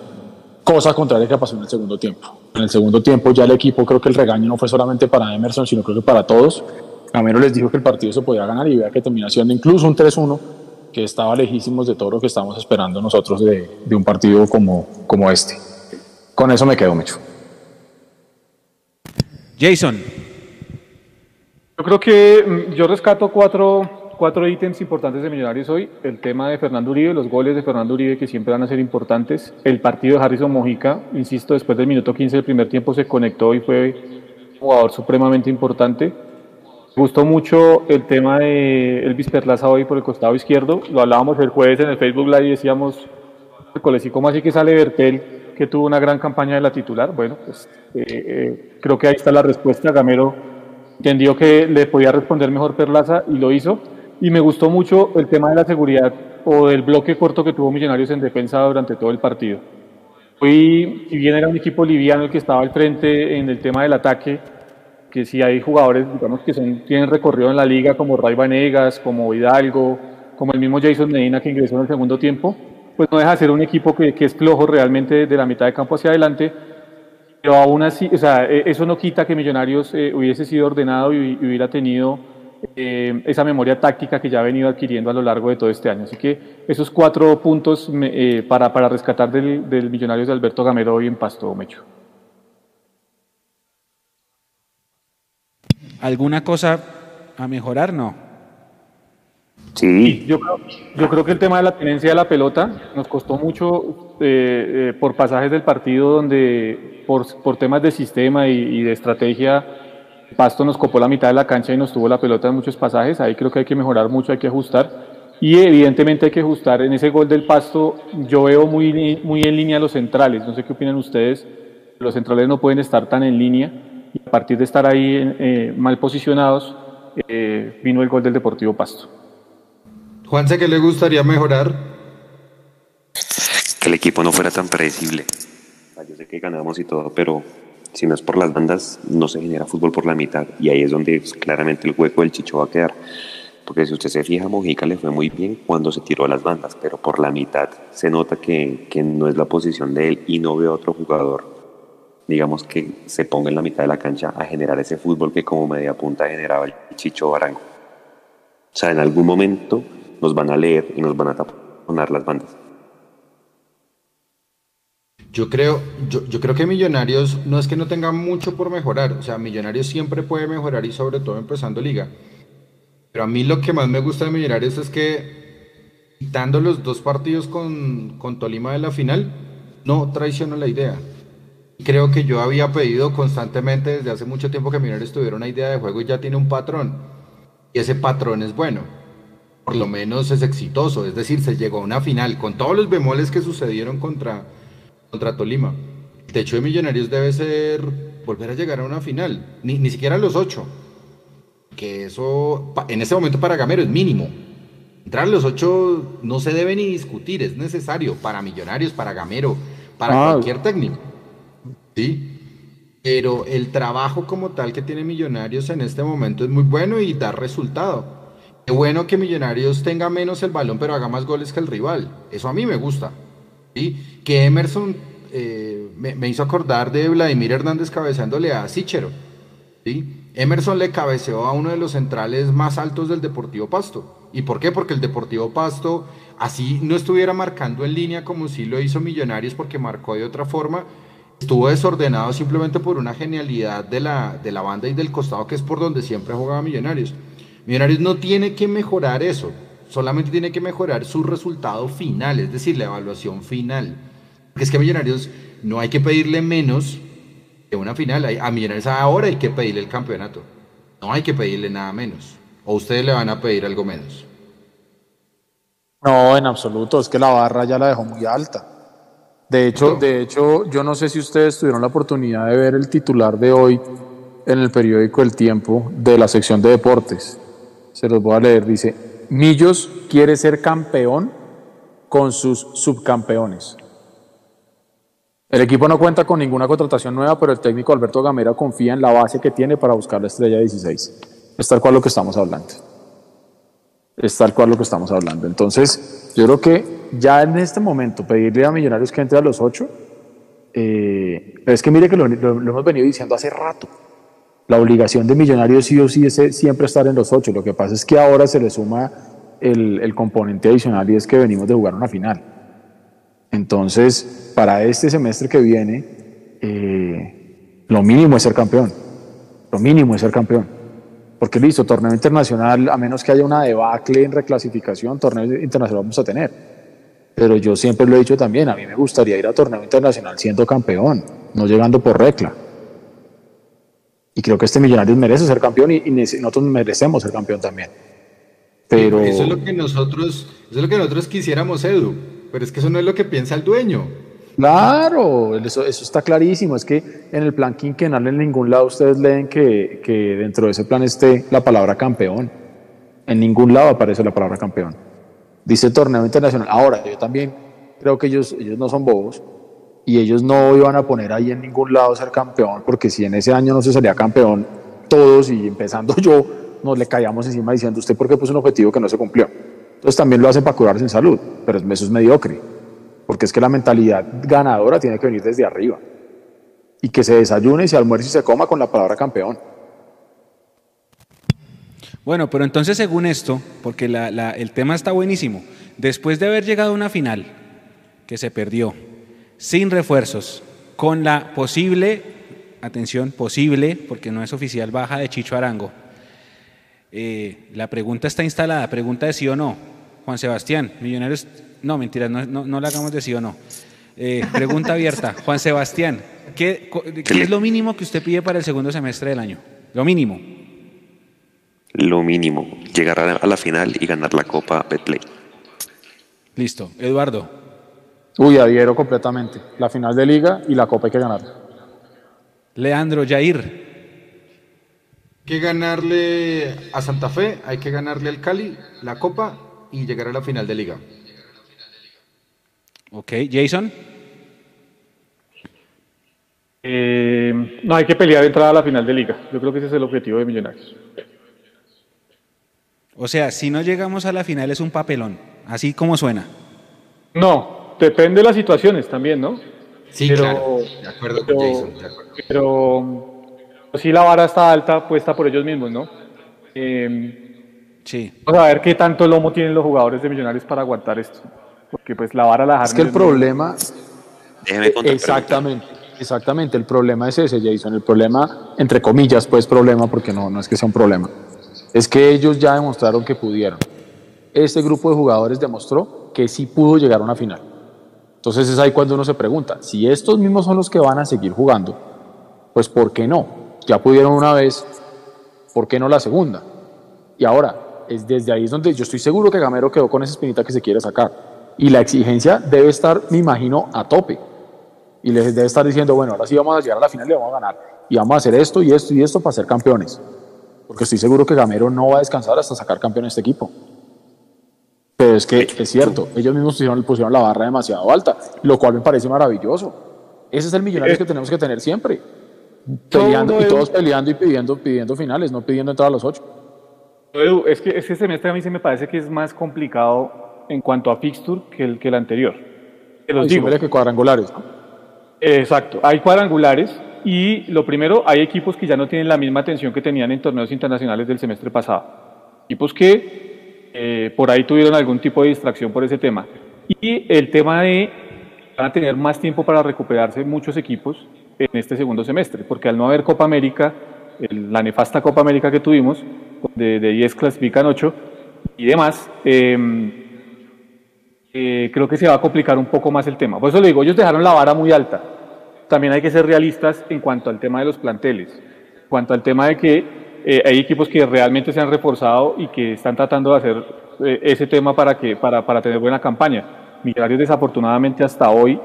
cosa contraria que pasó en el segundo tiempo. En el segundo tiempo ya el equipo, creo que el regaño no fue solamente para Emerson, sino creo que para todos. Gamero les dijo que el partido se podía ganar y vea que terminó siendo incluso un 3-1, que estaba lejísimos de todo lo que estábamos esperando nosotros de, de, un partido como, como este. Con eso me quedo, Mecho. Jason. Yo creo que mm, yo rescato cuatro cuatro ítems importantes de Millonarios hoy. El tema de Fernando Uribe, los goles de Fernando Uribe que siempre van a ser importantes. El partido de Harrison Mojica, insisto, después del minuto 15 del primer tiempo se conectó y fue un jugador supremamente importante. Me gustó mucho el tema de Elvis Perlaza hoy por el costado izquierdo. Lo hablábamos el jueves en el Facebook Live y decíamos, ¿y cómo así que sale Bertel, que tuvo una gran campaña de la titular? Bueno, pues eh, eh, creo que ahí está la respuesta. Gamero entendió que le podía responder mejor Perlaza y lo hizo y me gustó mucho el tema de la seguridad o del bloque corto que tuvo Millonarios en defensa durante todo el partido. Hoy, si bien era un equipo liviano el que estaba al frente en el tema del ataque, que si hay jugadores digamos, que son, tienen recorrido en la liga como Ray Vanegas, como Hidalgo, como el mismo Jason Medina que ingresó en el segundo tiempo, pues no deja de ser un equipo que, que es flojo realmente de la mitad de campo hacia adelante, pero aún así, o sea, e, eso no quita que Millonarios eh, hubiese sido ordenado y, y hubiera tenido eh, esa memoria táctica que ya ha venido adquiriendo a lo largo de todo este año. Así que esos cuatro puntos eh, para, para, rescatar del, del Millonarios de Alberto Gamero hoy en Pasto, Mecho. ¿Alguna cosa a mejorar? No. Sí. Yo creo, yo creo que el tema de la tenencia de la pelota nos costó mucho eh, eh, por pasajes del partido donde por, por temas de sistema y, y de estrategia Pasto nos copó la mitad de la cancha y nos tuvo la pelota en muchos pasajes. Ahí creo que hay que mejorar mucho, hay que ajustar. Y evidentemente hay que ajustar. En ese gol del Pasto yo veo muy, muy en línea los centrales. No sé qué opinan ustedes. Los centrales no pueden estar tan en línea. Y a partir de estar ahí eh, mal posicionados, eh, vino el gol del Deportivo Pasto. Juanse, ¿qué le gustaría mejorar? Que el equipo no fuera tan predecible. Yo sé que ganamos y todo, pero si no es por las bandas, no se genera fútbol por la mitad. Y ahí es donde claramente el hueco del Chicho va a quedar. Porque si usted se fija, Mojica le fue muy bien cuando se tiró a las bandas, pero por la mitad se nota que, que no es la posición de él y no veo otro jugador digamos que se ponga en la mitad de la cancha a generar ese fútbol que como media punta generaba el Chicho Barango. O sea, en algún momento nos van a leer y nos van a taponar las bandas. Yo creo, yo, yo, creo que Millonarios no es que no tenga mucho por mejorar, o sea, Millonarios siempre puede mejorar y sobre todo empezando liga. Pero a mí lo que más me gusta de Millonarios es que quitando los dos partidos con, con Tolima de la final, no traiciono la idea. Creo que yo había pedido constantemente desde hace mucho tiempo que Millonarios tuviera una idea de juego y ya tiene un patrón. Y ese patrón es bueno. Por lo menos es exitoso. Es decir, se llegó a una final con todos los bemoles que sucedieron contra, contra Tolima. El techo de Millonarios debe ser volver a llegar a una final. Ni, ni siquiera a los ocho. Que eso en ese momento para Gamero es mínimo. Entrar a los ocho no se debe ni discutir. Es necesario para Millonarios, para Gamero, para ah. cualquier técnico. ¿sí? Pero el trabajo como tal que tiene Millonarios en este momento es muy bueno y da resultado. Qué bueno que Millonarios tenga menos el balón, pero haga más goles que el rival. Eso a mí me gusta. Que Emerson eh, me, hizo acordar de Vladimir Hernández cabeceándole a Sichero. ¿sí? Emerson le cabeceó a uno de los centrales más altos del Deportivo Pasto. ¿Y por qué? Porque el Deportivo Pasto, así no estuviera marcando en línea como si lo hizo Millonarios porque marcó de otra forma, estuvo desordenado simplemente por una genialidad de la, de la banda y del costado, que es por donde siempre jugaba Millonarios. Millonarios no tiene que mejorar eso, solamente tiene que mejorar su resultado final, es decir, la evaluación final. Porque es que a Millonarios no hay que pedirle menos que una final, a Millonarios ahora hay que pedirle el campeonato, no hay que pedirle nada menos. ¿O ustedes le van a pedir algo menos? No, en absoluto, es que la barra ya la dejó muy alta. De hecho, de hecho, yo no sé si ustedes tuvieron la oportunidad de ver el titular de hoy en el periódico El Tiempo de la sección de deportes. Se los voy a leer. Dice, Millos quiere ser campeón con sus subcampeones. El equipo no cuenta con ninguna contratación nueva, pero el técnico Alberto Gamera confía en la base que tiene para buscar la estrella 16. Es tal cual lo que estamos hablando. Es tal cual lo que estamos hablando. Entonces, yo creo que ya en este momento pedirle a Millonarios que entre a los ocho, eh, es que mire que lo, hemos venido diciendo hace rato. La obligación de Millonarios sí o sí es siempre estar en los ocho. Lo que pasa es que ahora se le suma el, componente adicional y es que venimos de jugar una final. Entonces, para este semestre que viene, eh, lo mínimo es ser campeón. Lo mínimo es ser campeón. Porque listo, torneo internacional, a menos que haya una debacle en reclasificación, torneo internacional vamos a tener. Pero yo siempre lo he dicho también, a mí me gustaría ir a torneo internacional siendo campeón, no llegando por recla. Y creo que este Millonarios merece ser campeón y, nosotros merecemos ser campeón también. Pero... Eso es lo que nosotros, eso es lo que nosotros quisiéramos, Edu. Pero es que eso no es lo que piensa el dueño. Claro, eso, eso está clarísimo. Es que en el plan quinquenal en ningún lado ustedes leen que, que dentro de ese plan esté la palabra campeón. En ningún lado aparece la palabra campeón dice torneo internacional. Ahora, yo también creo que ellos, ellos no son bobos y ellos no iban a poner ahí en ningún lado ser campeón, porque si en ese año no se salía campeón todos y empezando yo, nos le caíamos encima diciendo usted por qué puso un objetivo que no se cumplió. Entonces también lo hacen para curarse en salud, pero eso es mediocre, porque es que la mentalidad ganadora tiene que venir desde arriba y que se desayune, se almuerce y se coma con la palabra campeón. Bueno, pero entonces según esto, porque el tema está buenísimo, después de haber llegado a una final que se perdió, sin refuerzos, con la posible, atención, posible, porque no es oficial, baja de Chicho Arango, eh, la pregunta está instalada, pregunta de sí o no. Juan Sebastián, Millonarios, no, mentira, no, no, la hagamos de sí o no. Eh, pregunta abierta, Juan Sebastián, ¿qué, ¿qué es lo mínimo que usted pide para el segundo semestre del año? Lo mínimo lo mínimo, llegar a la final y ganar la Copa Betplay. Listo. Eduardo. Uy, adhiero completamente. La final de liga y la Copa hay que ganar. Leandro, Jair. Hay que ganarle a Santa Fe, hay que ganarle al Cali la Copa y llegar a la final de liga. Ok, Jason. Eh, no, hay que pelear de entrada a la final de liga. Yo creo que ese es el objetivo de Millonarios. O sea, si no llegamos a la final es un papelón, así como suena. No, depende de las situaciones también, ¿no? Sí, pero, claro. De acuerdo pero, con Jason. De acuerdo. pero sí la vara está alta, puesta por ellos mismos, ¿no? Eh, Sí. vamos a ver qué tanto lomo tienen los jugadores de Millonarios para aguantar esto. Porque pues la vara la dejaron Es que el problema, Déjeme contar. exactamente, exactamente, el problema es ese, Jason. El problema, entre comillas, pues problema, porque no, no es que sea un problema, es que ellos ya demostraron que pudieron. Este grupo de jugadores demostró que sí pudo llegar a una final. Entonces es ahí cuando uno se pregunta, si estos mismos son los que van a seguir jugando, pues ¿por qué no? Ya pudieron una vez, ¿por qué no la segunda? Y ahora, es desde ahí es donde yo estoy seguro que Gamero quedó con esa espinita que se quiere sacar. Y la exigencia debe estar, me imagino, a tope. Y les debe estar diciendo, bueno, ahora sí vamos a llegar a la final y vamos a ganar. Y vamos a hacer esto y esto y esto para ser campeones. Porque estoy seguro que Gamero no va a descansar hasta sacar campeón este equipo. Pero es que es cierto, ellos mismos pusieron, pusieron la barra demasiado alta, lo cual me parece maravilloso. Ese es el millonario que tenemos que tener siempre. Peleando, y todos peleando y pidiendo, pidiendo finales, no pidiendo entrar a los ocho. Edu, es que este semestre a mí se me parece que es más complicado en cuanto a fixture que el, que el anterior. Te los digo. que cuadrangulares. ¿no? Exacto, hay cuadrangulares y lo primero, hay equipos que ya no tienen la misma atención que tenían en torneos internacionales del semestre pasado. Equipos que eh, por ahí tuvieron algún tipo de distracción por ese tema. Y el tema de van a tener más tiempo para recuperarse muchos equipos en este segundo semestre, porque al no haber Copa América, la nefasta Copa América que tuvimos, de, de 10 clasifican 8 y demás, eh, eh, creo que se va a complicar un poco más el tema. Por eso le digo, ellos dejaron la vara muy alta. También hay que ser realistas en cuanto al tema de los planteles, en cuanto al tema de que eh, hay equipos que realmente se han reforzado y que están tratando de hacer eh, ese tema para, que, para, para tener buena campaña. Millonarios desafortunadamente hasta hoy,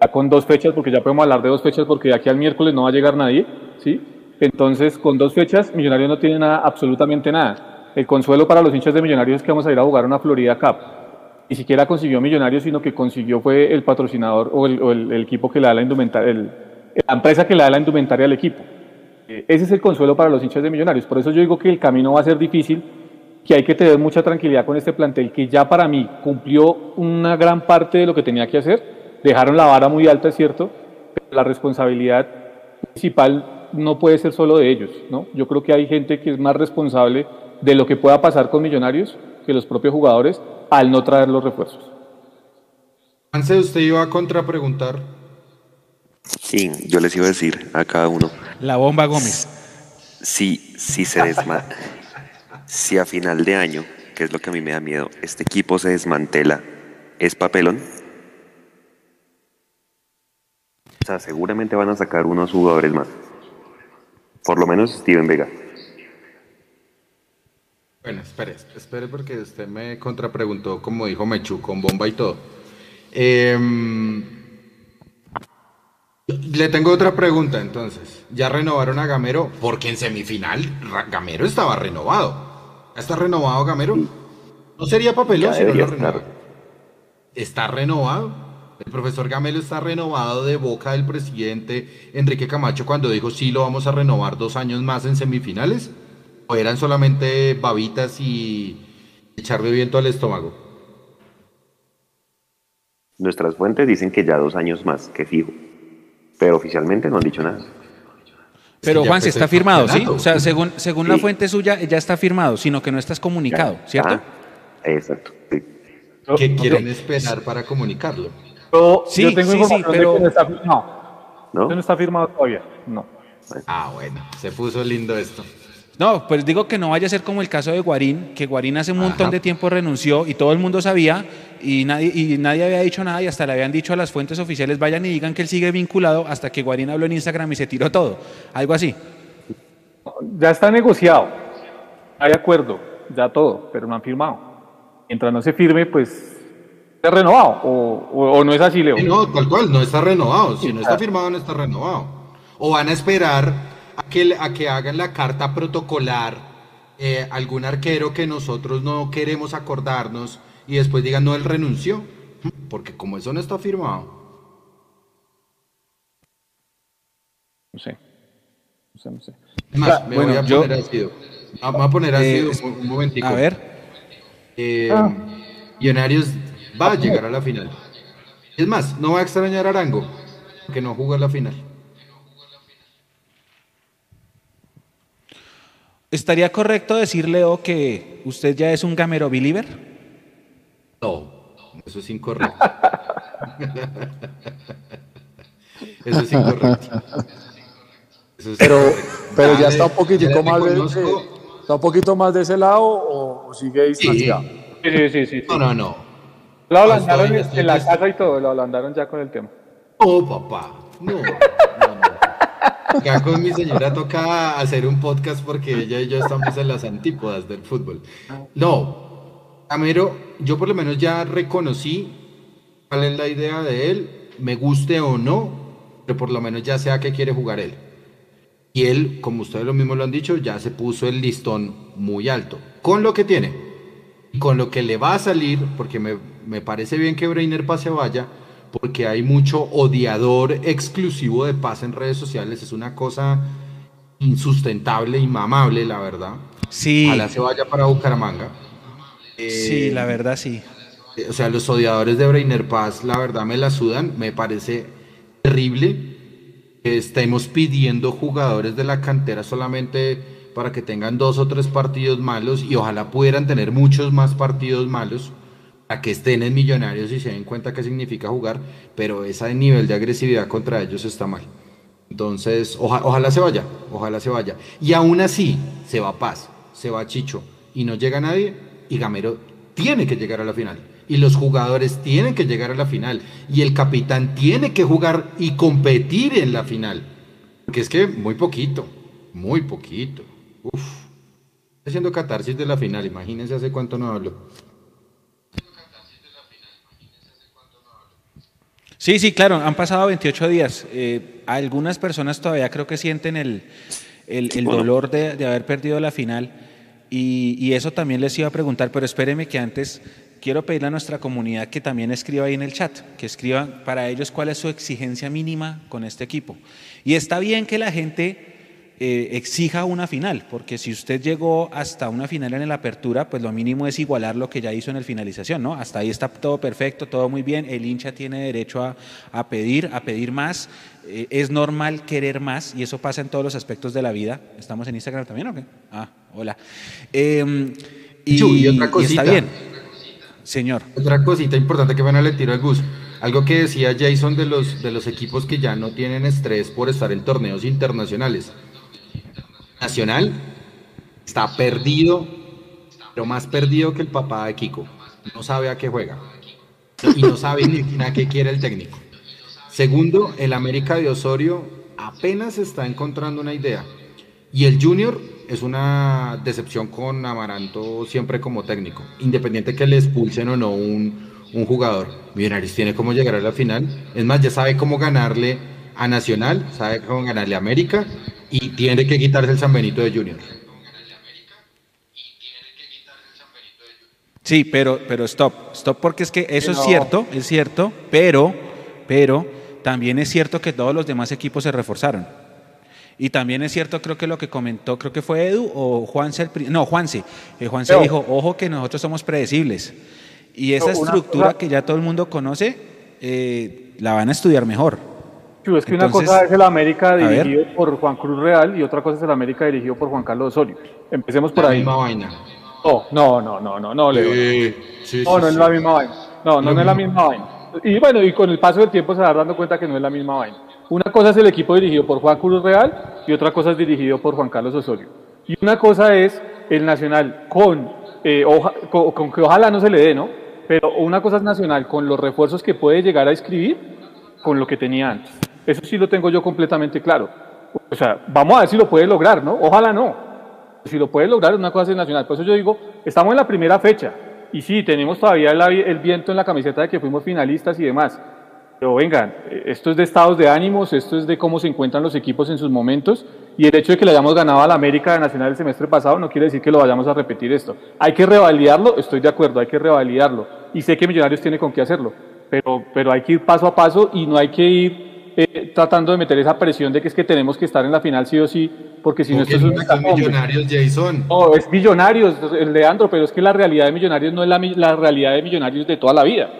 ya con dos fechas, porque ya podemos hablar de dos fechas porque de aquí al miércoles no va a llegar nadie, ¿sí? Entonces, con dos fechas, Millonarios no tiene nada, absolutamente nada. El consuelo para los hinchas de Millonarios es que vamos a ir a jugar una Florida Cup ni siquiera consiguió Millonarios, sino que consiguió fue el patrocinador o el, o el- equipo que le da la indumentaria, el- la empresa que le da la indumentaria al equipo. Ese es el consuelo para los hinchas de Millonarios. Por eso yo digo que el camino va a ser difícil, que hay que tener mucha tranquilidad con este plantel, que ya para mí cumplió una gran parte de lo que tenía que hacer. Dejaron la vara muy alta, es cierto, pero la responsabilidad principal no puede ser solo de ellos, ¿no? Yo creo que hay gente que es más responsable de lo que pueda pasar con Millonarios que los propios jugadores al no traer los refuerzos. Antes usted iba a contrapreguntar. Sí, yo les iba a decir a cada uno, La bomba Gómez. si, si se desma si a final de año, que es lo que a mí me da miedo, este equipo se desmantela, ¿es papelón? O sea, seguramente van a sacar unos jugadores más. Por lo menos Steven Vega. Bueno, espere, espere porque usted me contrapreguntó, como dijo Mechu, con bomba y todo. Em, le tengo otra pregunta entonces. ¿Ya renovaron a Gamero? Porque en semifinal Gamero estaba renovado. ¿Ya está renovado Gamero? ¿No sería papelón Ya si no lo estar. ¿Está renovado? El profesor Gamelo está renovado de boca del presidente Enrique Camacho cuando dijo sí lo vamos a renovar dos años más en semifinales. ¿O eran solamente babitas y echarle viento al estómago? Nuestras fuentes dicen que ya dos años más, que fijo. Pero oficialmente no han dicho nada. Pero Juan, se está firmado, ¿sí? O sea, según, según la fuente suya, ya está firmado, sino que no estás comunicado, ¿cierto? Ah, exacto. sí. ¿Qué quieren esperar para comunicarlo? Yo, Sí, yo tengo sí, sí, información de pero- que no está firmado. ¿No? No está firmado todavía. No. Ah, bueno, se puso lindo esto. No, pues digo que no vaya a ser como el caso de Guarín, que Guarín hace un montón de tiempo renunció y todo el mundo sabía y nadie, y nadie había dicho nada y hasta le habían dicho a las fuentes oficiales vayan y digan que él sigue vinculado hasta que Guarín habló en Instagram y se tiró todo. Algo así. Ya está negociado. Hay acuerdo. Ya todo. Pero no han firmado. Mientras no se firme, pues. ¿Es renovado? ¿O, o- o no es así, Leo? Sí, no, tal cual, no está renovado. Si no está firmado, no está renovado. O van a esperar a que, a que hagan la carta protocolar eh, algún arquero que nosotros no queremos acordarnos y después digan, no, él renunció. Porque como eso no está firmado. No sé. No sé, no sé. Es más, Ah, me bueno, voy a yo- poner ácido. Ah, Me voy a poner Eh, ácido un, un momentico. A ver, Eh, Millonarios va a llegar a la final. Es más, no va a extrañar a Arango. que no jugó la final. ¿Estaría correcto decir, Leo, que usted ya es un gamero believer? No, eso es incorrecto. eso es incorrecto. pero, pero ya está un poquitico más de, está un poquito más de ese lado o, sigue distanciado. Sí, sí, sí, sí, No, no, no. Lo ablandaron en la casa y todo, lo ablandaron ya con el tema. Oh, papá. No. Acá con mi señora toca hacer un podcast porque ella y yo estamos en las antípodas del fútbol. No, Camero, yo por lo menos ya reconocí cuál es la idea de él, me guste o no, pero por lo menos ya sé a qué quiere jugar él. Y él, como ustedes lo mismo lo han dicho, ya se puso el listón muy alto. Con lo que tiene, y con lo que le va a salir, porque me, me parece bien que Breiner pase vaya, porque hay mucho odiador exclusivo de paz en redes sociales. Es una cosa insustentable, inmamable, la verdad. Sí. Ojalá se vaya para Bucaramanga. sí, la verdad sí. O sea, los odiadores de Breiner Paz, la verdad me la sudan. Me parece terrible que estemos pidiendo jugadores de la cantera solamente para que tengan dos o tres partidos malos y ojalá pudieran tener muchos más partidos malos a que estén en Millonarios y se den cuenta qué significa jugar, pero ese nivel de agresividad contra ellos está mal. Entonces, ojalá se vaya, ojalá se vaya. Y aún así, se va Paz, se va Chicho y no llega nadie y Gamero tiene que llegar a la final. Y los jugadores tienen que llegar a la final. Y el capitán tiene que jugar y competir en la final. Porque es que muy poquito, muy poquito. Uf. Haciendo catarsis de la final, imagínense hace cuánto no hablo. Sí, sí, claro, han pasado 28 días. Eh, algunas personas todavía creo que sienten el, dolor de, haber perdido la final y, eso también les iba a preguntar, pero espéreme que antes quiero pedirle a nuestra comunidad que también escriba ahí en el chat, que escriban para ellos cuál es su exigencia mínima con este equipo. Y está bien que la gente eh, exija una final, porque si usted llegó hasta una final en la apertura, pues lo mínimo es igualar lo que ya hizo en el finalización, ¿no? Hasta ahí está todo perfecto, todo muy bien, el hincha tiene derecho a, pedir, a pedir más, eh, es normal querer más y eso pasa en todos los aspectos de la vida. ¿Estamos en Instagram también o qué? Ah, hola. Em, y, otra cosita. está bien. Señor. Otra cosita importante que van a le tiro al bus. Algo que decía Jason de los, de los equipos que ya no tienen estrés por estar en torneos internacionales. Nacional está perdido, pero más perdido que el papá de Kiko. No sabe a qué juega y no sabe ni a qué quiere el técnico. Segundo, el América de Osorio apenas está encontrando una idea. Y el Junior es una decepción con Amaranto siempre como técnico, independiente que le expulsen o no un, un jugador. Millonarios tiene cómo llegar a la final. Es más, ya sabe cómo ganarle a Nacional, sabe cómo ganarle a América y tiene que quitarse el San Benito de Junior. Sí, pero, pero stop, stop, porque es que eso es cierto, es cierto, pero, pero también es cierto que todos los demás equipos se reforzaron. Y también es cierto, creo que lo que comentó, creo que fue Edu o Juanse, no, Juanse, eh, Juanse dijo, ojo que nosotros somos predecibles. Y esa estructura que ya todo el mundo conoce, eh, la van a estudiar mejor es que una cosa es el América dirigido por Juan Cruz Real y otra cosa es el América dirigido por Juan Carlos Osorio. Empecemos por la ahí. misma vaina. No, no, no, no, no, no, Leo. no, no es la misma vaina. No, no, no es la misma vaina. Y bueno, y con el paso del tiempo se va dando cuenta que no es la misma vaina. Una cosa es el equipo dirigido por Juan Cruz Real y otra cosa es dirigido por Juan Carlos Osorio. Y una cosa es el Nacional con, eh, con, con que ojalá no se le dé, ¿no? Pero una cosa es Nacional con los refuerzos que puede llegar a escribir con lo que tenía antes. Eso sí lo tengo yo completamente claro. O sea, vamos a ver si lo puede lograr, ¿no? Ojalá no. Si lo puede lograr, una cosa es nacional. Por eso yo digo, estamos en la primera fecha. Y sí, tenemos todavía el, viento en la camiseta de que fuimos finalistas y demás. Pero vengan, esto es de estados de ánimos, esto es de cómo se encuentran los equipos en sus momentos. Y el hecho de que le hayamos ganado a la América Nacional el semestre pasado no quiere decir que lo vayamos a repetir esto. Hay que revalidarlo, estoy de acuerdo, hay que revalidarlo. Y sé que Millonarios tiene con qué hacerlo. Pero, pero hay que ir paso a paso y no hay que ir eh, tratando de meter esa presión de que es que tenemos que estar en la final sí o sí, porque si no esto es un... millonarios, Jason. No, es millonarios, Leandro, pero es que la realidad de millonarios no es la, la realidad de millonarios de toda la vida.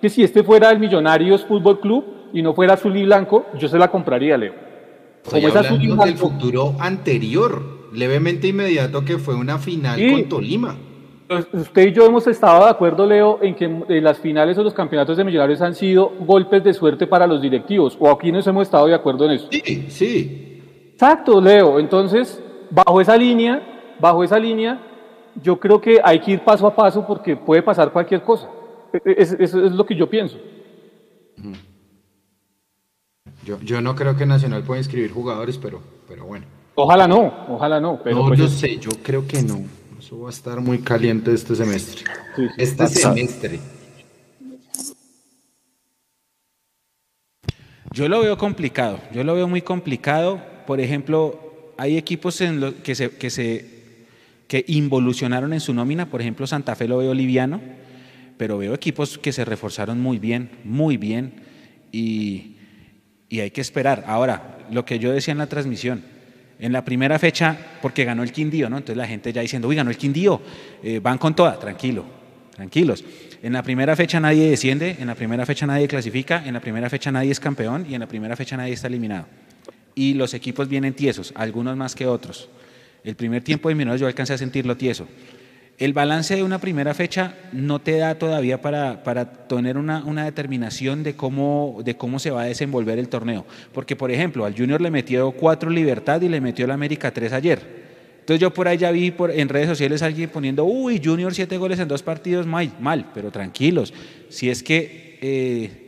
Que si este fuera el Millonarios Fútbol Club, y no fuera azul y blanco, yo se la compraría, Leo. Como es azul y blanco, del futuro anterior, levemente inmediato que fue una final con Tolima. Pues, usted y yo hemos estado de acuerdo, Leo, en que las finales o los campeonatos de millonarios han sido golpes de suerte para los directivos, o aquí nos hemos estado de acuerdo en eso. Sí, sí. Exacto, Leo. Entonces, bajo esa línea, bajo esa línea, yo creo que hay que ir paso a paso porque puede pasar cualquier cosa. E, e, eso es, lo que yo pienso. Yo, yo no creo que Nacional pueda inscribir jugadores, pero, pero bueno. Ojalá no, ojalá no. Pero no, pues yo sé, yo creo que no. Eso va a estar muy caliente este semestre. este semestre. Yo lo veo complicado, yo lo veo muy complicado. Por ejemplo, hay equipos en que se, que se que involucionaron en su nómina, por ejemplo, Santa Fe lo veo liviano, pero veo equipos que se reforzaron muy bien, muy bien, y, y hay que esperar. Ahora, lo que yo decía en la transmisión, en la primera fecha, porque ganó el Quindío, ¿no? Entonces la gente ya diciendo, uy, ganó el Quindío, eh, van con toda, tranquilo, tranquilos. En la primera fecha nadie desciende, en la primera fecha nadie clasifica, en la primera fecha nadie es campeón y en la primera fecha nadie está eliminado. Y los equipos vienen tiesos, algunos más que otros. El primer tiempo de Millonarios yo alcancé a sentirlo tieso. El balance de una primera fecha no te da todavía para, para tener una, una, determinación de cómo, de cómo se va a desenvolver el torneo. Porque, por ejemplo, al Junior le metió cuatro Libertad y le metió el América tres ayer. Entonces yo por ahí ya vi por, en redes sociales alguien poniendo, uy, Junior siete goles en dos partidos, mal, mal, pero tranquilos. Si es que eh,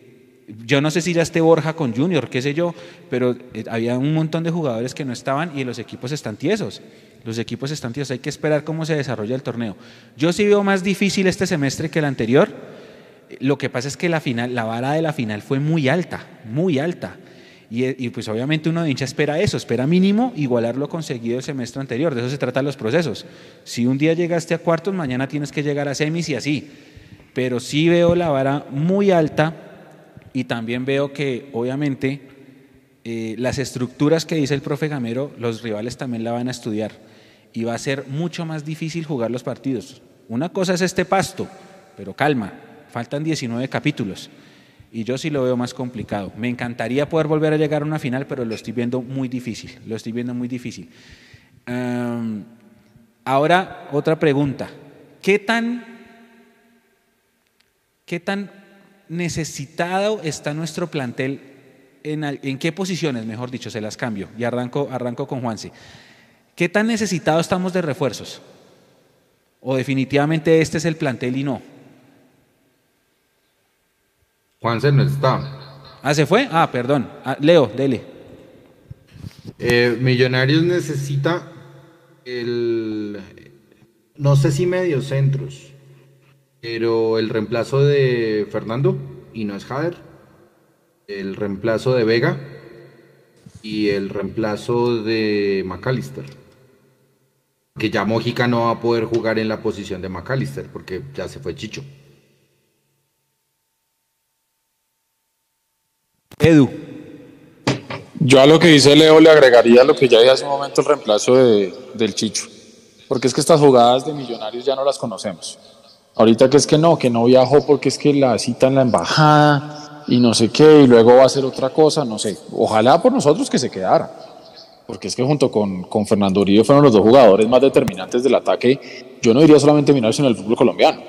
yo no sé si ya esté Borja con Junior, qué sé yo, pero eh, había un montón de jugadores que no estaban y los equipos están tiesos. Los equipos están tíos, hay que esperar cómo se desarrolla el torneo. Yo sí veo más difícil este semestre que el anterior. Lo que pasa es que la, final, la vara de la final fue muy alta, muy alta. Y, pues obviamente uno de hincha espera eso, espera mínimo igualar lo conseguido el semestre anterior. De eso se tratan los procesos. Si un día llegaste a cuartos, mañana tienes que llegar a semis y así. Pero sí veo la vara muy alta y también veo que obviamente eh, las estructuras que dice el profe Gamero, los rivales también la van a estudiar y va a ser mucho más difícil jugar los partidos. Una cosa es este pasto, pero calma, faltan 19 capítulos y yo sí lo veo más complicado. Me encantaría poder volver a llegar a una final, pero lo estoy viendo muy difícil, lo estoy viendo muy difícil. ahora, otra pregunta. ¿Qué tan, ¿Qué tan necesitado está nuestro plantel? En, ¿En qué posiciones, mejor dicho? Se las cambio y arranco, arranco con Juanse. ¿Qué tan necesitados estamos de refuerzos? ¿O definitivamente este es el plantel y no? Juanse no está. Ah, ¿se fue? Ah, perdón. Ah, Leo, dele. Eh, Millonarios necesita el... No sé si medios centros, pero el reemplazo de Fernando, y no es Jader, el reemplazo de Vega y el reemplazo de McAllister que ya Mojica no va a poder jugar en la posición de McAllister porque ya se fue Chicho. Edu. Yo a lo que dice Leo le agregaría lo que ya dije hace un momento el reemplazo de, del Chicho. Porque es que estas jugadas de millonarios ya no las conocemos. Ahorita que es que no, que no viajó porque es que la cita en la embajada y no sé qué, y luego va a hacer otra cosa, no sé. Ojalá por nosotros que se quedara porque es que junto con, con, Fernando Uribe fueron los dos jugadores más determinantes del ataque, yo no diría solamente Millonarios en el fútbol colombiano,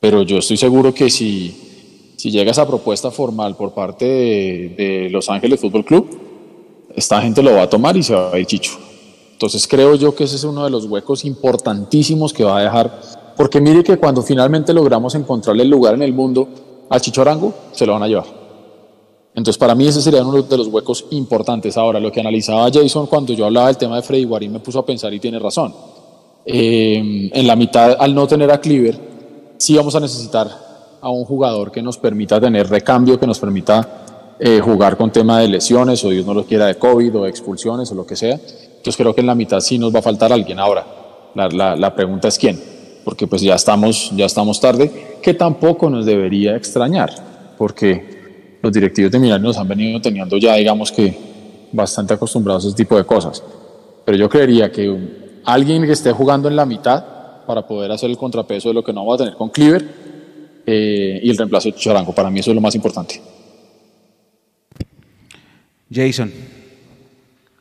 pero yo estoy seguro que si, si llega esa propuesta formal por parte de, Los Ángeles Fútbol Club, esta gente lo va a tomar y se va a ir Chicho. Entonces creo yo que ese es uno de los huecos importantísimos que va a dejar, porque mire que cuando finalmente logramos encontrarle el lugar en el mundo a Chicho Arango, se lo van a llevar. Entonces, para mí ese sería uno de los huecos importantes. Ahora, lo que analizaba Jason cuando yo hablaba del tema de Freddy Guarín me puso a pensar y tiene razón. Eh, en la mitad, al no tener a Cleaver, sí vamos a necesitar a un jugador que nos permita tener recambio, que nos permita eh, jugar con tema de lesiones o Dios no lo quiera de COVID o expulsiones o lo que sea. Entonces creo que en la mitad sí nos va a faltar alguien. Ahora, la, la, la pregunta es quién, porque pues ya estamos, ya estamos tarde, que tampoco nos debería extrañar, porque los directivos de Millonarios nos han venido teniendo ya, digamos que, bastante acostumbrados a ese tipo de cosas. Pero yo creería que alguien que esté jugando en la mitad para poder hacer el contrapeso de lo que no va a tener con Cleaver eh, y el reemplazo de Charango, para mí eso es lo más importante. Jason.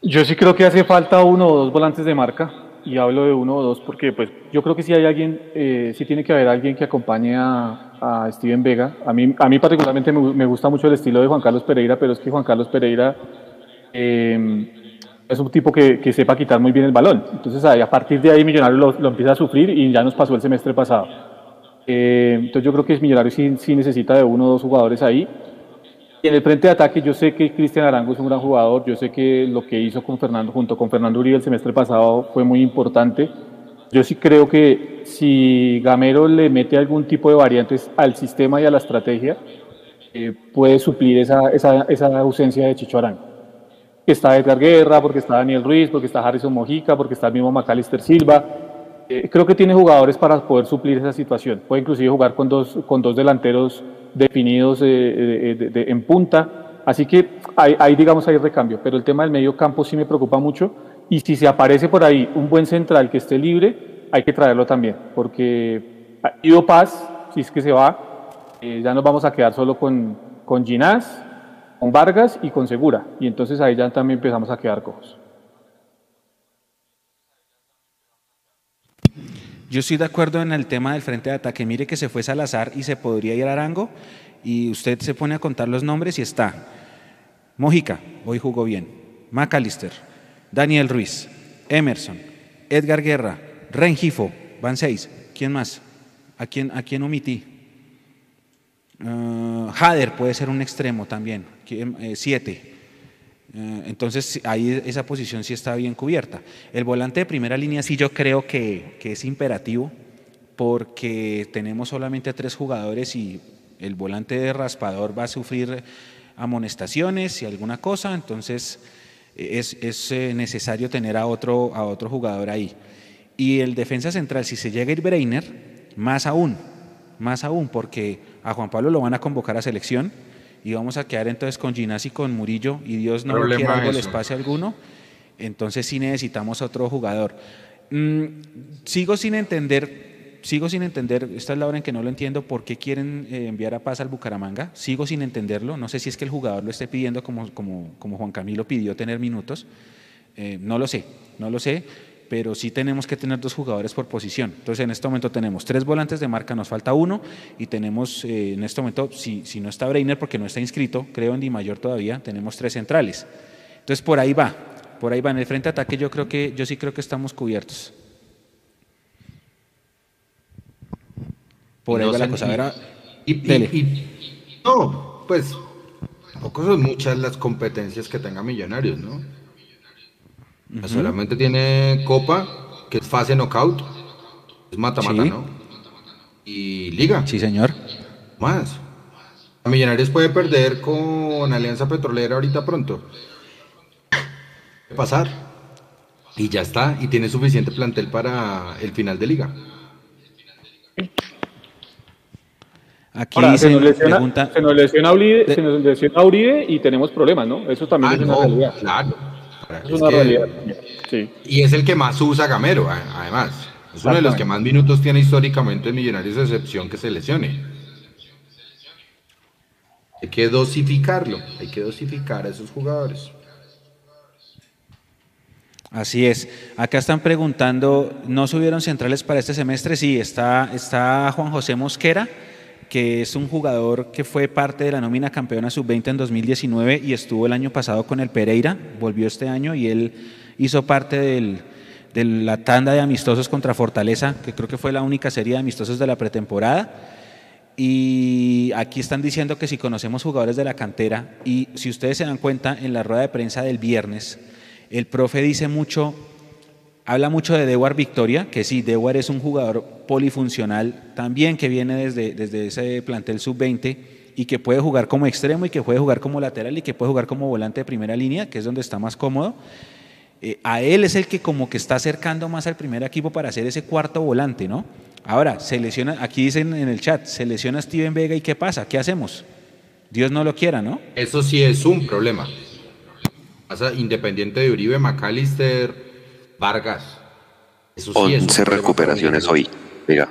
Yo sí creo que hace falta uno o dos volantes de marca, y hablo de uno o dos porque pues yo creo que si hay alguien, eh, sí tiene que haber alguien que acompañe a, a Steven Vega. A mí, a mí particularmente me, me, gusta mucho el estilo de Juan Carlos Pereira, pero es que Juan Carlos Pereira eh, es un tipo que, que, sepa quitar muy bien el balón. Entonces a partir de ahí Millonarios lo, lo, empieza a sufrir y ya nos pasó el semestre pasado. Eh, entonces yo creo que Millonarios sí, sí necesita de uno o dos jugadores ahí. En el frente de ataque yo sé que Cristian Arango es un gran jugador, yo sé que lo que hizo con Fernando, junto con Fernando Uribe el semestre pasado fue muy importante. Yo sí creo que si Gamero le mete algún tipo de variantes al sistema y a la estrategia, eh, puede suplir esa, esa, esa, ausencia de Chicho Arango. Está Edgar Guerra, porque está Daniel Ruiz, porque está Harrison Mojica, porque está el mismo Macalister Silva. Eh, creo que tiene jugadores para poder suplir esa situación. Puede inclusive jugar con dos, con dos delanteros definidos eh, en punta. Así que ahí, digamos, hay recambio. Pero el tema del medio campo sí me preocupa mucho. Y si se aparece por ahí un buen central que esté libre, hay que traerlo también. Porque Ido Paz, si es que se va, eh, ya nos vamos a quedar solo con, con Ginás, con Vargas y con Segura. Y entonces ahí ya también empezamos a quedar cojos. Yo estoy de acuerdo en el tema del frente de ataque. Mire que se fue Salazar y se podría ir a Arango y usted se pone a contar los nombres y está. Mojica, hoy jugó bien. McAllister, Daniel Ruiz, Emerson, Edgar Guerra, Rengifo, van seis. ¿Quién más? ¿A quién, a quién omití? Uh, Hader puede ser un extremo también, eh, siete. Entonces ahí esa posición sí está bien cubierta. El volante de primera línea sí yo creo que, que, es imperativo porque tenemos solamente tres jugadores y el volante de raspador va a sufrir amonestaciones y alguna cosa, entonces es, es necesario tener a otro, a otro jugador ahí. Y el defensa central, si se llega a ir Breiner, más aún, más aún, porque a Juan Pablo lo van a convocar a selección y vamos a quedar entonces con Ginás y con Murillo y Dios no lo quiera algo el espacio alguno, entonces sí necesitamos otro jugador. Mm, sigo sin entender, sigo sin entender, esta es la hora en que no lo entiendo, por qué quieren eh, enviar a Paz al Bucaramanga, sigo sin entenderlo, no sé si es que el jugador lo esté pidiendo como, como, como Juan Camilo pidió tener minutos, eh, no lo sé, no lo sé, pero sí tenemos que tener dos jugadores por posición. Entonces, en este momento tenemos tres volantes de marca, nos falta uno, y tenemos eh, en este momento, si, si, no está Breiner, porque no está inscrito, creo en Di Mayor todavía, tenemos tres centrales. Entonces, por ahí va, por ahí va. En el frente de ataque yo creo que, yo sí creo que estamos cubiertos. Por ahí no va la cosa. Ver, y, y, y, no, pues, tampoco son muchas las competencias que tenga Millonarios, ¿no? Uh -huh. Solamente tiene Copa, que es fase knockout, es mata-mata, sí. ¿no? Y Liga. Sí, señor. Más. Millonarios puede perder con Alianza Petrolera ahorita pronto. Pasar. Y ya está. Y tiene suficiente plantel para el final de Liga. Aquí Ahora, se, nos lesiona, pregunta... se, nos lesiona Uribe, de... se nos lesiona Uribe y tenemos problemas, ¿no? Eso también ah, es una realidad. Claro. Es, es una que, realidad. Sí. Y es el que más usa Gamero, además. Es uno de los que más minutos tiene históricamente Millonarios, a excepción que se lesione. Hay que dosificarlo, hay que dosificar a esos jugadores. Así es. Acá están preguntando, ¿no subieron centrales para este semestre? Sí, está, está Juan José Mosquera, que es un jugador que fue parte de la nómina campeona sub-20 en 2019 y estuvo el año pasado con el Pereira, volvió este año y él hizo parte del, de la tanda de amistosos contra Fortaleza, que creo que fue la única serie de amistosos de la pretemporada. Y aquí están diciendo que si conocemos jugadores de la cantera, y si ustedes se dan cuenta, en la rueda de prensa del viernes, el profe dice mucho, habla mucho de Dewar Victoria, que sí, Dewar es un jugador polifuncional también que viene desde, desde ese plantel sub-20 y que puede jugar como extremo y que puede jugar como lateral y que puede jugar como volante de primera línea, que es donde está más cómodo. Eh, a él es el que como que está acercando más al primer equipo para hacer ese cuarto volante, ¿no? Ahora, se lesiona, aquí dicen en el chat, se lesiona Steven Vega y ¿qué pasa? ¿Qué hacemos? Dios no lo quiera, ¿no? Eso sí es un problema. Independiente de Uribe, McAllister, Vargas. Eso sí 11 es recuperaciones hoy. Vega.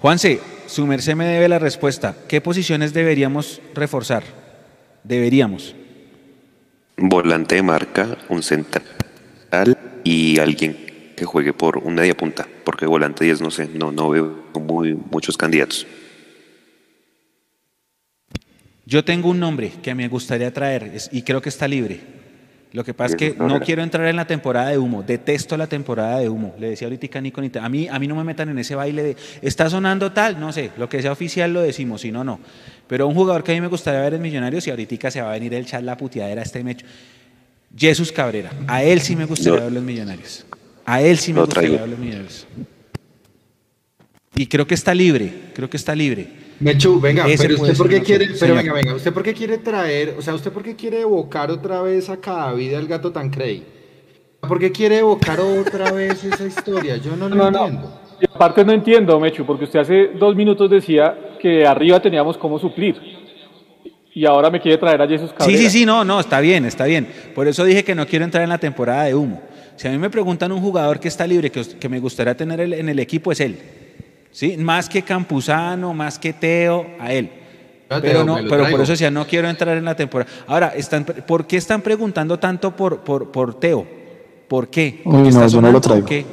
Juanse, su merced me debe la respuesta. ¿Qué posiciones deberíamos reforzar? Deberíamos. Volante de marca, un central y alguien que juegue por un media punta, porque volante 10 no sé, no, no veo muy, muchos candidatos. Yo tengo un nombre que me gustaría traer y creo que está libre. Lo que pasa es que no quiero entrar en la temporada de humo. Detesto la temporada de humo. Le decía ahorita a Nico, a mí, a mí no me metan en ese baile de está sonando tal, no sé, lo que sea oficial lo decimos, si no, no. Pero un jugador que a mí me gustaría ver en Millonarios y ahorita se va a venir el chat la puteadera este mecho. Jesús Cabrera. A él sí me gustaría Lo- verlo en Millonarios. A él sí me gustaría verlo en Millonarios. Y creo que está libre, creo que está libre. Mechu, venga, Ese pero usted por qué quiere, opción, pero venga, venga, usted por qué quiere traer, o sea, usted por qué quiere evocar otra vez a Cadavid al gato Tancredi? ¿Por qué quiere evocar otra vez esa historia? Yo no lo No, no. entiendo. Y aparte no entiendo, Mechu, porque usted hace dos minutos decía que arriba teníamos cómo suplir. Y ahora me quiere traer a Jesús Cabrera. Sí, sí, sí, no, no, está bien, está bien. Por eso dije que no quiero entrar en la temporada de humo. Si a mí me preguntan un jugador que está libre, que, que me gustaría tener el- en el equipo, es él. ¿Sí? Más que Campuzano, más que Teo, a él. Pero, Teo, no, pero por eso decía, no quiero entrar en la temporada. Ahora, están, ¿por qué están preguntando tanto por, por, por Teo? ¿Por qué? Uy, ¿Porque no, está yo no lo traigo. qué?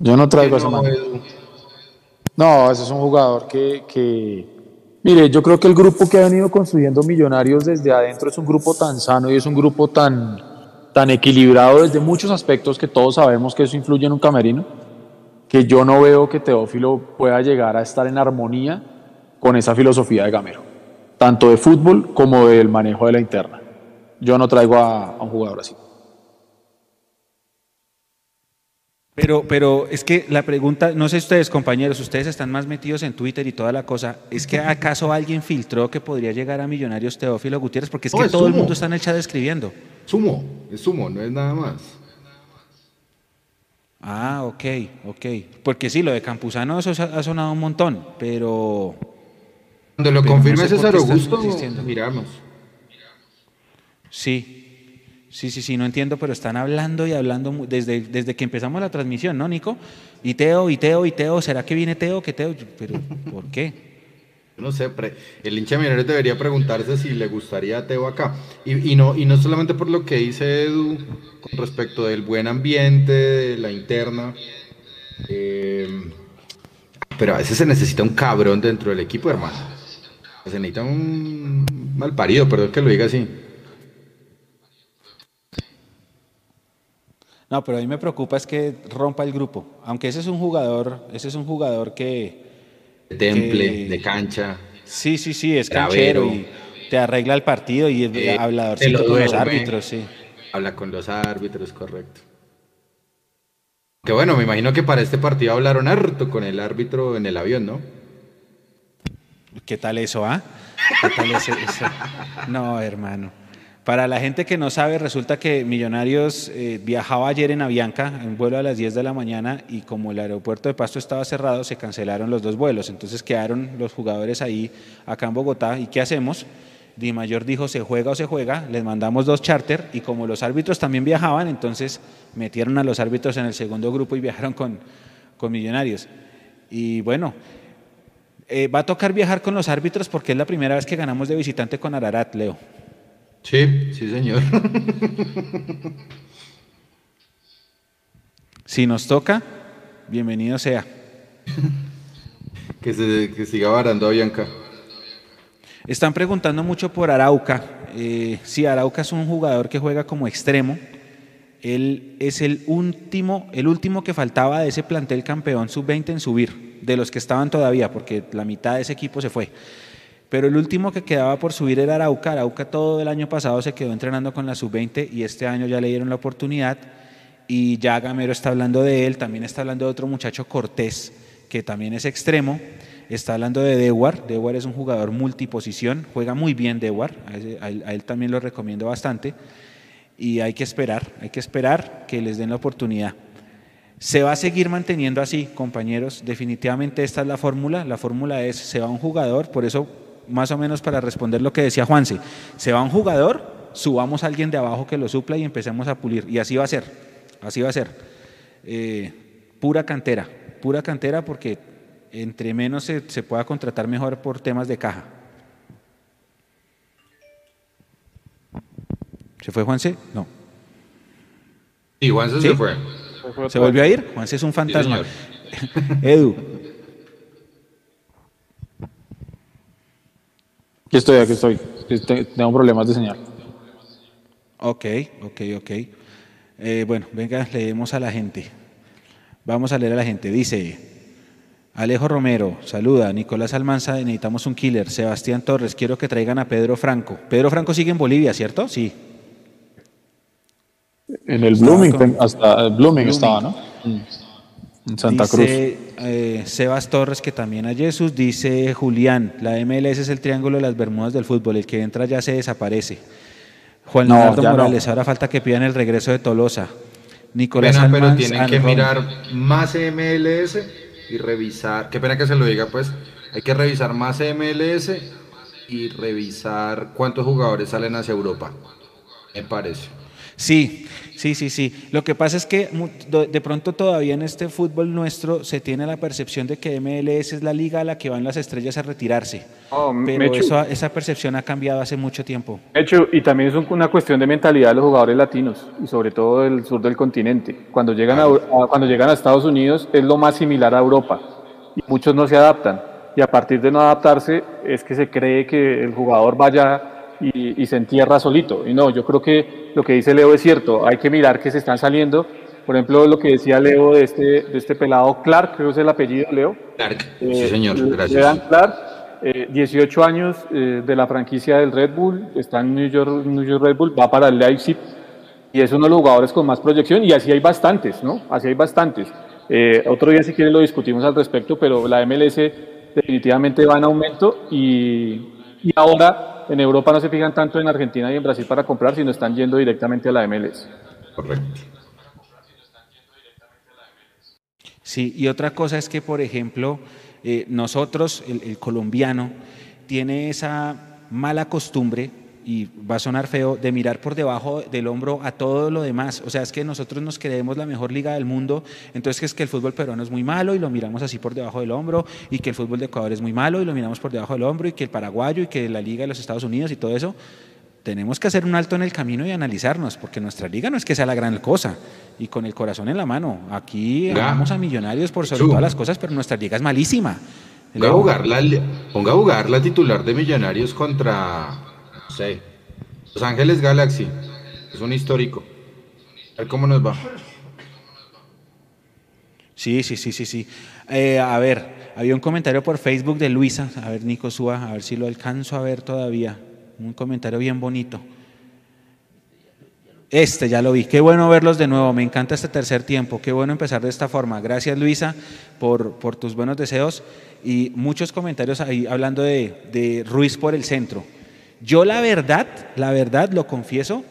Yo no traigo a ese No, man. No, ese es un jugador que, que- Mire, yo creo que el grupo que ha venido construyendo Millonarios desde adentro es un grupo tan sano y es un grupo tan, tan equilibrado desde muchos aspectos que todos sabemos que eso influye en un camerino, que yo no veo que Teófilo pueda llegar a estar en armonía con esa filosofía de Gamero, tanto de fútbol como del manejo de la interna. Yo no traigo a, a un jugador así. Pero, pero es que la pregunta, no sé ustedes compañeros, ustedes están más metidos en Twitter y toda la cosa, ¿es que acaso alguien filtró que podría llegar a Millonarios Teófilo Gutiérrez? Porque es No, que es todo el mundo está en el chat escribiendo. Sumo, es sumo, no es nada más. Ah, ok, ok. Porque sí, lo de Campuzano eso ha sonado un montón, pero... Cuando lo Pero no confirme sé por César Augusto, miramos. Sí, sí, sí, sí, no entiendo, pero están hablando y hablando desde, desde que empezamos la transmisión, ¿no, Nico? Y Teo, y Teo, y Teo, ¿será que viene Teo? ¿Qué Teo? Pero, ¿por qué? No sé, pre- el hincha millonario debería preguntarse si le gustaría a Teo acá. Y, y no, y no solamente por lo que dice Edu con respecto del buen ambiente, de la interna. eh, pero a veces se necesita un cabrón dentro del equipo, hermano. Se necesita un mal parido, perdón que lo diga así. No, pero a mí me preocupa es que rompa el grupo. Aunque ese es un jugador, ese es un jugador que... De temple, que- de cancha. Sí, sí, sí, es canchero y te arregla el partido y es Eh, habladorcito lo con los árbitros, sí. Habla con los árbitros, correcto. Que bueno, me imagino que para este partido hablaron harto con el árbitro en el avión, ¿no? ¿Qué tal eso, ah? ¿Qué tal eso? No, hermano. Para la gente que no sabe, resulta que Millonarios eh, viajaba ayer en Avianca, en vuelo a las 10 de la mañana, y como el aeropuerto de Pasto estaba cerrado, se cancelaron los dos vuelos. Entonces quedaron los jugadores ahí, acá en Bogotá. ¿Y qué hacemos? Di Mayor dijo, se juega o se juega, les mandamos dos charter, y como los árbitros también viajaban, entonces metieron a los árbitros en el segundo grupo y viajaron con, con Millonarios. Y bueno, eh, va a tocar viajar con los árbitros porque es la primera vez que ganamos de visitante con Ararat, Leo. Sí, sí, señor. Si nos toca, bienvenido sea. que, se, que siga varando a Bianca. Están preguntando mucho por Arauca. Eh, sí, Arauca es un jugador que juega como extremo. Él es el último, el último que faltaba de ese plantel campeón sub-20 en subir, de los que estaban todavía, porque la mitad de ese equipo se fue. Pero el último que quedaba por subir era Arauca. Arauca todo el año pasado se quedó entrenando con la sub-20 y este año ya le dieron la oportunidad. Y ya Gamero está hablando de él, también está hablando de otro muchacho Cortés, que también es extremo. Está hablando de Dewar. Dewar es un jugador multiposición, juega muy bien Dewar, a, él, a él también lo recomiendo bastante. Y hay que esperar, hay que esperar que les den la oportunidad. Se va a seguir manteniendo así, compañeros. Definitivamente esta es la fórmula. La fórmula es, se va un jugador, por eso más o menos para responder lo que decía Juanse, se va un jugador, subamos a alguien de abajo que lo supla y empecemos a pulir. Y así va a ser, así va a ser. Eh, pura cantera, pura cantera porque entre menos se, se pueda contratar mejor por temas de caja. ¿Se fue Juanse? No. Sí, Juanse ¿Sí? se fue. ¿Se volvió a ir? Juanse es un fantasma. Edu, Aquí estoy, aquí estoy. Te- Tengo problemas de señal. ok, ok, ok. Eh, bueno, venga, leemos a la gente. Vamos a leer a la gente. Dice Alejo Romero, saluda. Nicolás Almanza, necesitamos un killer. Sebastián Torres, quiero que traigan a Pedro Franco. Pedro Franco sigue en Bolivia, ¿cierto? Sí. En el Estaba Blooming, con- hasta el Blooming, Blooming. estaba, ¿no? En Santa Cruz. dice, eh, Sebas Torres, que también a Jesús. Dice Julián, la MLS es el triángulo de las Bermudas del fútbol. El que entra ya se desaparece. Juan No, Leonardo no. Morales, ahora falta que pidan el regreso de Tolosa. Nicolás Pena, pero tienen que mirar más MLS y revisar. Qué pena que se lo diga, pues. Hay que revisar más MLS y revisar cuántos jugadores salen hacia Europa. Me parece. Sí, sí, sí, sí. Lo que pasa es que de pronto todavía en este fútbol nuestro se tiene la percepción de que MLS es la liga a la que van las estrellas a retirarse. No, Pero eso, esa percepción ha cambiado hace mucho tiempo. De hecho, y también es un- una cuestión de mentalidad de los jugadores latinos y sobre todo del sur del continente. Cuando llegan a, a- cuando llegan a Estados Unidos es lo más similar a Europa y muchos no se adaptan. Y a partir de no adaptarse es que se cree que el jugador vaya y, y se entierra solito. Y no, yo creo que lo que dice Leo es cierto. Hay que mirar que se están saliendo. Por ejemplo, lo que decía Leo de este, de este pelado Clark, creo que es el apellido, Leo. Clark. Eh, Sí, señor. Gracias. Leland Clark, eh, 18 años eh, de la franquicia del Red Bull, está en New York, New York Red Bull, va para el Leipzig y es uno de los jugadores con más proyección y así hay bastantes, ¿no? Así hay bastantes. Eh, otro día si quieren lo discutimos al respecto, pero la MLS definitivamente va en aumento y, y ahora en Europa no se fijan tanto en Argentina y en Brasil para comprar, sino están yendo directamente a la MLS. Correcto. Sí, y otra cosa es que, por ejemplo, eh, nosotros, el, el colombiano, tiene esa mala costumbre, y va a sonar feo, de mirar por debajo del hombro a todo lo demás. O sea, es que nosotros nos creemos la mejor liga del mundo, entonces que es que el fútbol peruano es muy malo y lo miramos así por debajo del hombro, y que el fútbol de Ecuador es muy malo y lo miramos por debajo del hombro, y que el paraguayo y que la liga de los Estados Unidos y todo eso. Tenemos que hacer un alto en el camino y analizarnos, porque nuestra liga no es que sea la gran cosa. Y con el corazón en la mano, aquí Ya. amamos a millonarios por sobre todas las cosas, pero nuestra liga es malísima. Ponga a jugar la, ponga a jugar la titular de Millonarios contra, sé, Los Ángeles Galaxy. Es un histórico. A ver cómo nos va. Sí, sí, sí, sí, sí. Eh, a ver, había un comentario por Facebook de Luisa. A ver, Nico, suba, a ver si lo alcanzo a ver todavía. Un comentario bien bonito. Este ya lo vi. Qué bueno verlos de nuevo. Me encanta este tercer tiempo. Qué bueno empezar de esta forma. Gracias, Luisa, por, por tus buenos deseos y muchos comentarios ahí hablando de, de Ruiz por el centro. Yo la verdad, la verdad, lo confieso,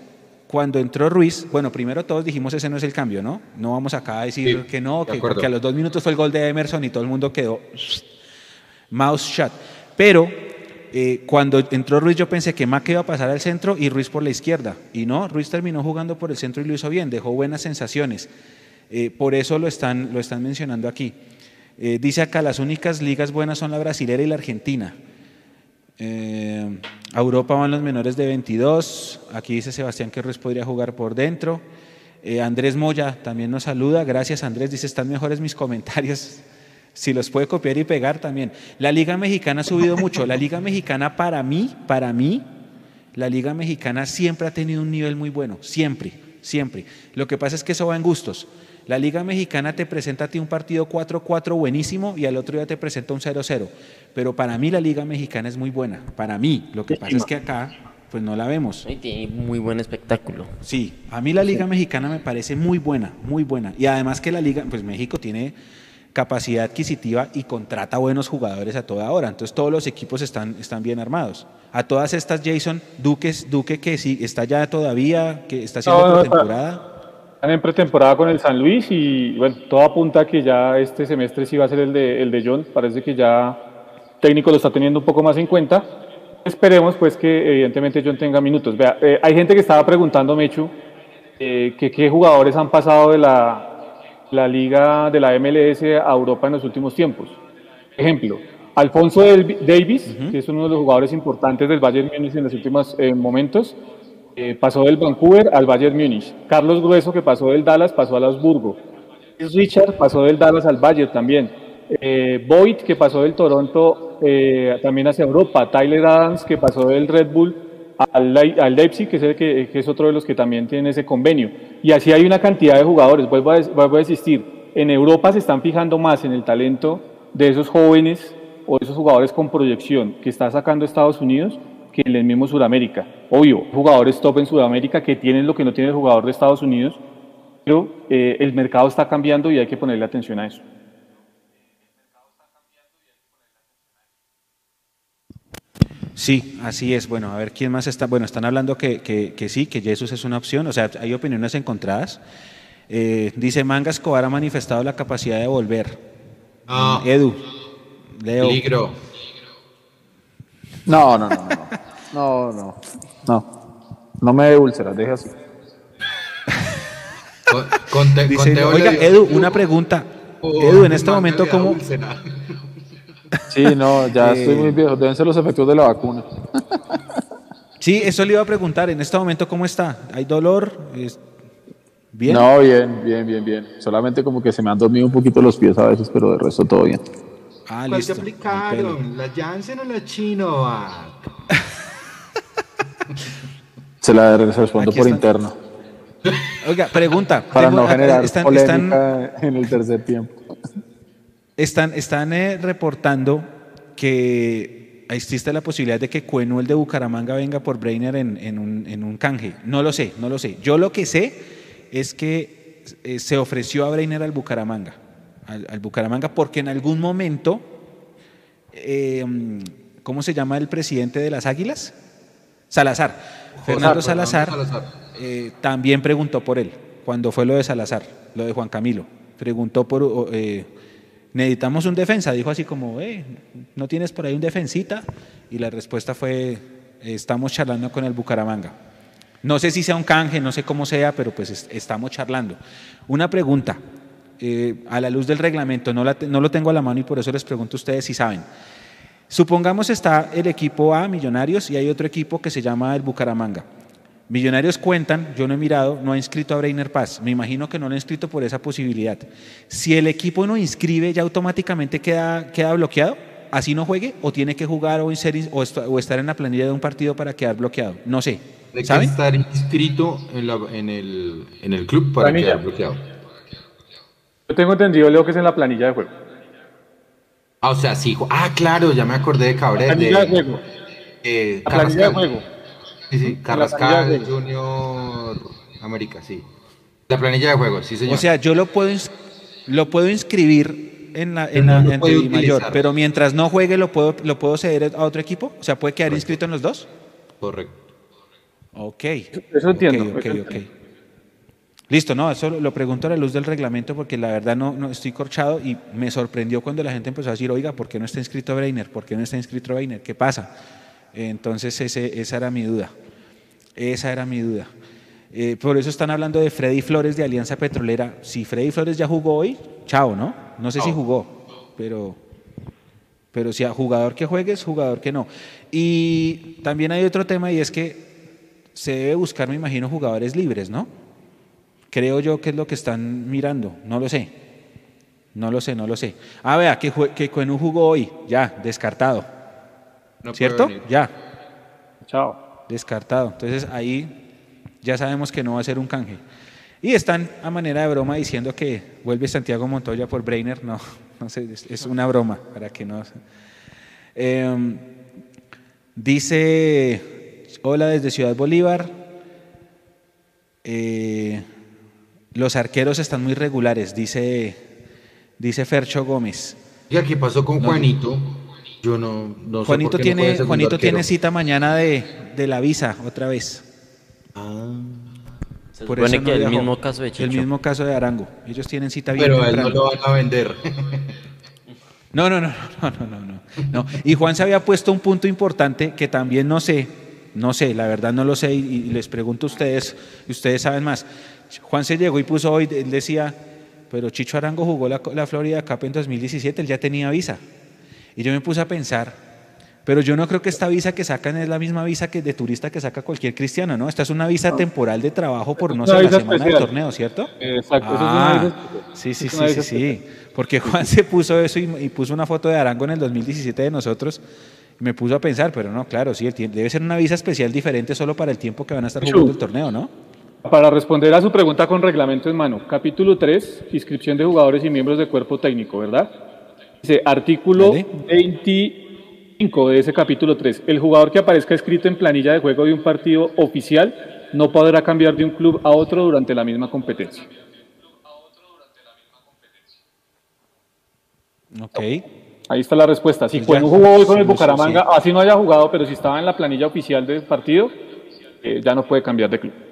cuando entró Ruiz, bueno, primero todos dijimos ese no es el cambio, ¿no? No vamos acá a decir Sí, que no, que, que a los dos minutos fue el gol de Emerson y todo el mundo quedó mouse shut. Pero eh, cuando entró Ruiz yo pensé que Maca iba a pasar al centro y Ruiz por la izquierda. Y no, Ruiz terminó jugando por el centro y lo hizo bien, dejó buenas sensaciones. Eh, por eso lo están, lo están mencionando aquí. Eh, dice acá, las únicas ligas buenas son la brasilera y la argentina. Eh, a Europa van los menores de 22. Aquí dice Sebastián que Ruiz podría jugar por dentro. Eh, Andrés Moya también nos saluda. Gracias Andrés. Dice, están mejores mis comentarios. Si los puede copiar y pegar también. La Liga Mexicana ha subido mucho. La Liga Mexicana para mí, para mí, la Liga Mexicana siempre ha tenido un nivel muy bueno. Siempre, siempre. Lo que pasa es que eso va en gustos. La Liga Mexicana te presenta a ti un partido 4-4 buenísimo y al otro día te presenta un 0-0. Pero para mí la Liga Mexicana es muy buena. Para mí. Lo que pasa es que acá pues no la vemos. Y tiene muy buen espectáculo. Sí, a mí la Liga Mexicana me parece muy buena, muy buena. Y además que la Liga, pues México tiene capacidad adquisitiva y contrata buenos jugadores a toda hora. Entonces todos los equipos están, están bien armados. A todas estas, Jason, Duques, Duque que sí está ya todavía, que está haciendo No, no, pretemporada. Están en pretemporada con el San Luis y bueno, todo apunta a que ya este semestre sí va a ser el de, el de John. Parece que ya el técnico lo está teniendo un poco más en cuenta. Esperemos pues que evidentemente John tenga minutos. Vea, eh, hay gente que estaba preguntando, Mechu, eh, que qué jugadores han pasado de la, la liga de la MLS a Europa en los últimos tiempos. Ejemplo, Alfonso Davis, que es uno de los jugadores importantes del Bayern Múnich en los últimos eh, momentos, eh, pasó del Vancouver al Bayern Múnich. Carlos Grueso, que pasó del Dallas, pasó al Augsburgo. Richard pasó del Dallas al Bayern también. Eh, Boyd, que pasó del Toronto eh, también hacia Europa. Tyler Adams, que pasó del Red Bull al, Leipzig, que es, el que, es otro de los que también tiene ese convenio. Y así hay una cantidad de jugadores. Vuelvo a, vuelvo insistir, en Europa se están fijando más en el talento de esos jóvenes o esos jugadores con proyección que está sacando Estados Unidos que en el mismo Sudamérica. Obvio, jugadores top en Sudamérica que tienen lo que no tiene el jugador de Estados Unidos, pero eh, el mercado está cambiando y hay que ponerle atención a eso. Sí, así es. Bueno, a ver quién más está. Bueno, están hablando que, que, sí, que Jesús es una opción. O sea, hay opiniones encontradas. Eh, dice Manga Escobar ha manifestado la capacidad de volver. Ah, Edu, Leo. Peligro. No, no, no, no. No, no. No, me dé úlceras, deje así. oiga, Edu, una pregunta. Oh, Edu, en este momento, ¿cómo? Sí, no, ya estoy muy viejo. Deben ser los efectos de la vacuna. Sí, eso le iba a preguntar. En este momento, ¿cómo está? ¿Hay dolor? ¿Bien? No, bien, bien, bien, bien. Solamente como que se me han dormido un poquito los pies a veces, pero de resto todo bien. Ah, ¿Cuál te aplicaron? ¿La Janssen o la Chino? se la respondo por interno. Oiga, pregunta. Para no generar están, polémica en el tercer tiempo. Están, están eh, reportando que existe la posibilidad de que Cueno, el de Bucaramanga, venga por Brainer en, un, canje. No lo sé, no lo sé. Yo lo que sé es que eh, se ofreció a Brainer al Bucaramanga al, Bucaramanga, porque en algún momento, eh, ¿cómo se llama el presidente de las Águilas? Salazar. Fernando Salazar, eh, también preguntó por él, cuando fue lo de Salazar, lo de Juan Camilo. Preguntó por, eh, necesitamos un defensa, dijo así como, ¿no tienes por ahí un defensita? Y la respuesta fue, estamos charlando con el Bucaramanga. No sé si sea un canje, no sé cómo sea, pero pues estamos charlando. Una pregunta, eh, a la luz del reglamento, no, no lo tengo a la mano y por eso les pregunto a ustedes si saben. Supongamos está el equipo A, Millonarios, y hay otro equipo que se llama el Bucaramanga. Millonarios cuentan, yo no he mirado, no ha inscrito a Breiner Paz. Me imagino que no lo ha inscrito por esa posibilidad. Si el equipo no inscribe, ¿ya automáticamente queda, queda bloqueado? ¿Así no juegue? ¿O tiene que jugar o, o, estar en la planilla de un partido para quedar bloqueado? No sé. ¿De que estar inscrito en, el, en el club para quedar bloqueado? Yo tengo entendido, Leo, que es en la planilla de juego. Ah, o sea, sí. Ah, claro, ya me acordé de Cabrera. La planilla de, juego. Eh, la planilla de juego. Sí, sí, Carrascal, Junior América, sí. La planilla de juego, sí, señor. O sea, yo lo puedo, lo puedo inscribir en la, en la mayor, pero mientras no juegue, ¿lo puedo, ¿lo puedo ceder a otro equipo? O sea, ¿puede quedar inscrito en los dos? Correcto. Ok. Eso entiendo. Ok, ok, ok. Listo, no, eso lo pregunto a la luz del reglamento porque la verdad no, no estoy corchado y me sorprendió cuando la gente empezó a decir, oiga, ¿por qué no está inscrito Breiner? ¿Por qué no está inscrito Breiner? ¿Qué pasa? Entonces ese, esa era mi duda. Esa era mi duda. Eh, por eso están hablando de Freddy Flores de Alianza Petrolera. Si Freddy Flores ya jugó hoy, chao, ¿no? No sé si jugó, pero, pero si a jugador que juegue es jugador que no. Y también hay otro tema y es que se debe buscar, me imagino, jugadores libres, ¿no? Creo yo que es lo que están mirando, no lo sé. No lo sé, no lo sé. Ah, vea, que, que un jugó hoy, ya, descartado. ¿Cierto? Ya. Chao. Descartado. Entonces ahí ya sabemos que no va a ser un canje. Y están a manera de broma diciendo que vuelve Santiago Montoya por Brainer. No, no sé, es una broma para que no. Em, dice, hola desde Ciudad Bolívar. Eh, los arqueros están muy regulares, dice, dice Fercho Gómez. ¿Y qué pasó con Juanito? Yo no, no Juanito tiene, Juanito tiene cita mañana de, de, la visa otra vez. Ah. Se Por supone que el mismo caso de Chicho. El mismo caso de Arango. Ellos tienen cita bien Pero él no lo van a vender. No, no, no, no, no, no, no. Y Juan se había puesto un punto importante que también no sé, no sé, la verdad no lo sé y, y les pregunto a ustedes, y ustedes saben más. Juan se llegó y puso hoy, él decía, pero Chicho Arango jugó la, Florida Cup en 2017, él ya tenía visa. Y yo me puse a pensar, pero yo no creo que esta visa que sacan es la misma visa que de turista que saca cualquier cristiano, ¿no? Esta es una visa temporal de trabajo por no sé, la semana del torneo, ¿cierto? Exacto, ah, sí, sí, sí, sí, sí. Porque Juan se puso eso y, y, puso una foto de Arango en el 2017 de nosotros. Y me puso a pensar, pero no, claro, sí, debe ser una visa especial diferente solo para el tiempo que van a estar jugando el torneo, ¿no? Para responder a su pregunta con reglamento en mano, capítulo 3, inscripción de jugadores y miembros de cuerpo técnico, ¿verdad? Dice, artículo 25 de ese capítulo 3, el jugador que aparezca escrito en planilla de juego de un partido oficial no podrá cambiar de un club a otro durante la misma competencia. Ok. Ahí está la respuesta. Si pues jugó hoy con el Bucaramanga, así no haya jugado, pero si estaba en la planilla oficial del partido, eh, ya no puede cambiar de club.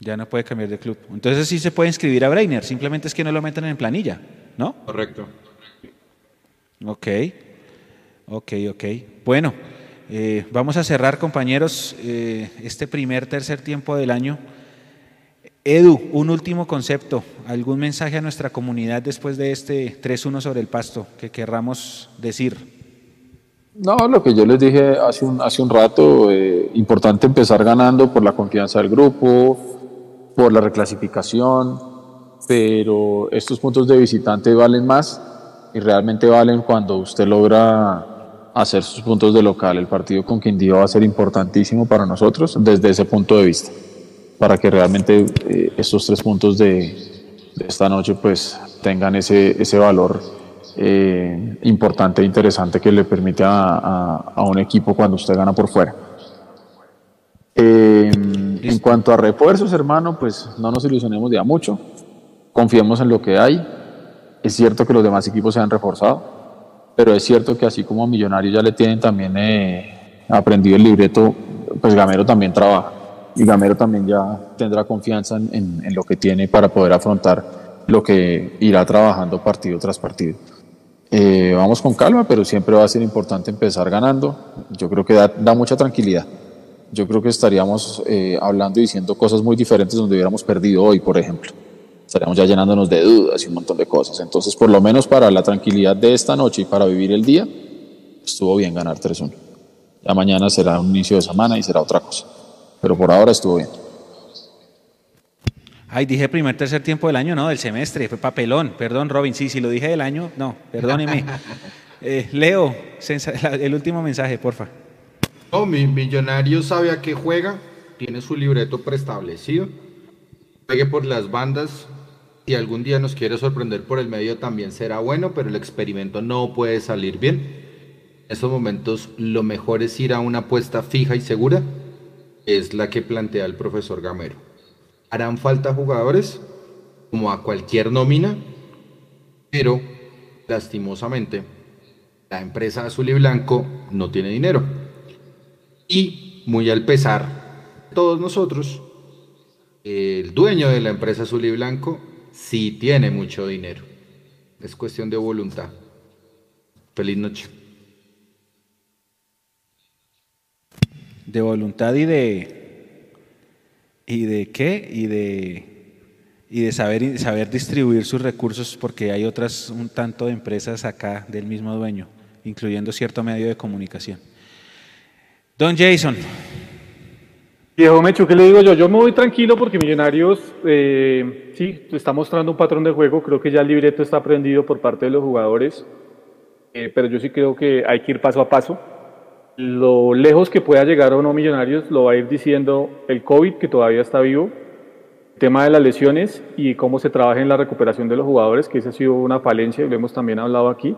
Ya no puede cambiar de club. Entonces sí se puede inscribir a Breiner, simplemente es que no lo metan en planilla, ¿no? Correcto. Ok, ok, ok. Bueno, eh, vamos a cerrar, compañeros, eh, este primer, tercer tiempo del año. Edu, un último concepto, algún mensaje a nuestra comunidad después de este 3-1 sobre el pasto que querramos decir. No, lo que yo les dije hace un, hace un rato, eh, importante empezar ganando por la confianza del grupo, por la reclasificación, pero estos puntos de visitante valen más y realmente valen cuando usted logra hacer sus puntos de local. El partido con Quindío va a ser importantísimo para nosotros desde ese punto de vista, para que realmente eh, estos tres puntos de, esta noche pues tengan ese, ese valor eh, importante e interesante que le permite a, a, un equipo cuando usted gana por fuera. Eh, en cuanto a refuerzos, hermano, pues no nos ilusionemos de a mucho. Confiemos en lo que hay. Es cierto que los demás equipos se han reforzado, pero es cierto que así como Millonarios ya le tienen también eh, aprendido el libreto, pues Gamero también trabaja. Y Gamero también ya tendrá confianza en, lo que tiene para poder afrontar lo que irá trabajando partido tras partido. Eh, vamos con calma, pero siempre va a ser importante empezar ganando. Yo creo que da mucha tranquilidad yo creo que estaríamos eh, hablando y diciendo cosas muy diferentes donde hubiéramos perdido hoy, por ejemplo. Estaríamos ya llenándonos de dudas y un montón de cosas. Entonces, por lo menos para la tranquilidad de esta noche y para vivir el día, estuvo bien ganar 3-1. Ya mañana será un inicio de semana y será otra cosa. Pero por ahora estuvo bien. Ay, dije primer, tercer tiempo del año, no, del semestre, fue papelón. Perdón, Robin, sí, si lo dije del año, no, perdóneme. Eh, Leo, el último mensaje, porfa. No, mi millonario sabe a qué juega, tiene su libreto preestablecido, juegue por las bandas. Si algún día nos quiere sorprender por el medio también será bueno, pero el experimento no puede salir bien. En estos momentos lo mejor es ir a una apuesta fija y segura, es la que plantea el profesor Gamero. Harán falta jugadores, como a cualquier nómina, pero lastimosamente la empresa azul y blanco no tiene dinero. Y muy al pesar todos nosotros, el dueño de la empresa Azul y Blanco sí tiene mucho dinero. Es cuestión de voluntad. Feliz noche. De voluntad y de y de qué y de y de saber saber distribuir sus recursos porque hay otras un tanto de empresas acá del mismo dueño, incluyendo cierto medio de comunicación. Don Jason. Viejo Mecho, ¿qué le digo yo? Yo me voy tranquilo porque Millonarios eh, sí está mostrando un patrón de juego. Creo que ya el libreto está aprendido por parte de los jugadores, eh, pero yo sí creo que hay que ir paso a paso. Lo lejos que pueda llegar o no Millonarios lo va a ir diciendo el COVID, que todavía está vivo, el tema de las lesiones y cómo se trabaja en la recuperación de los jugadores, que esa ha sido una falencia y lo hemos también hablado aquí.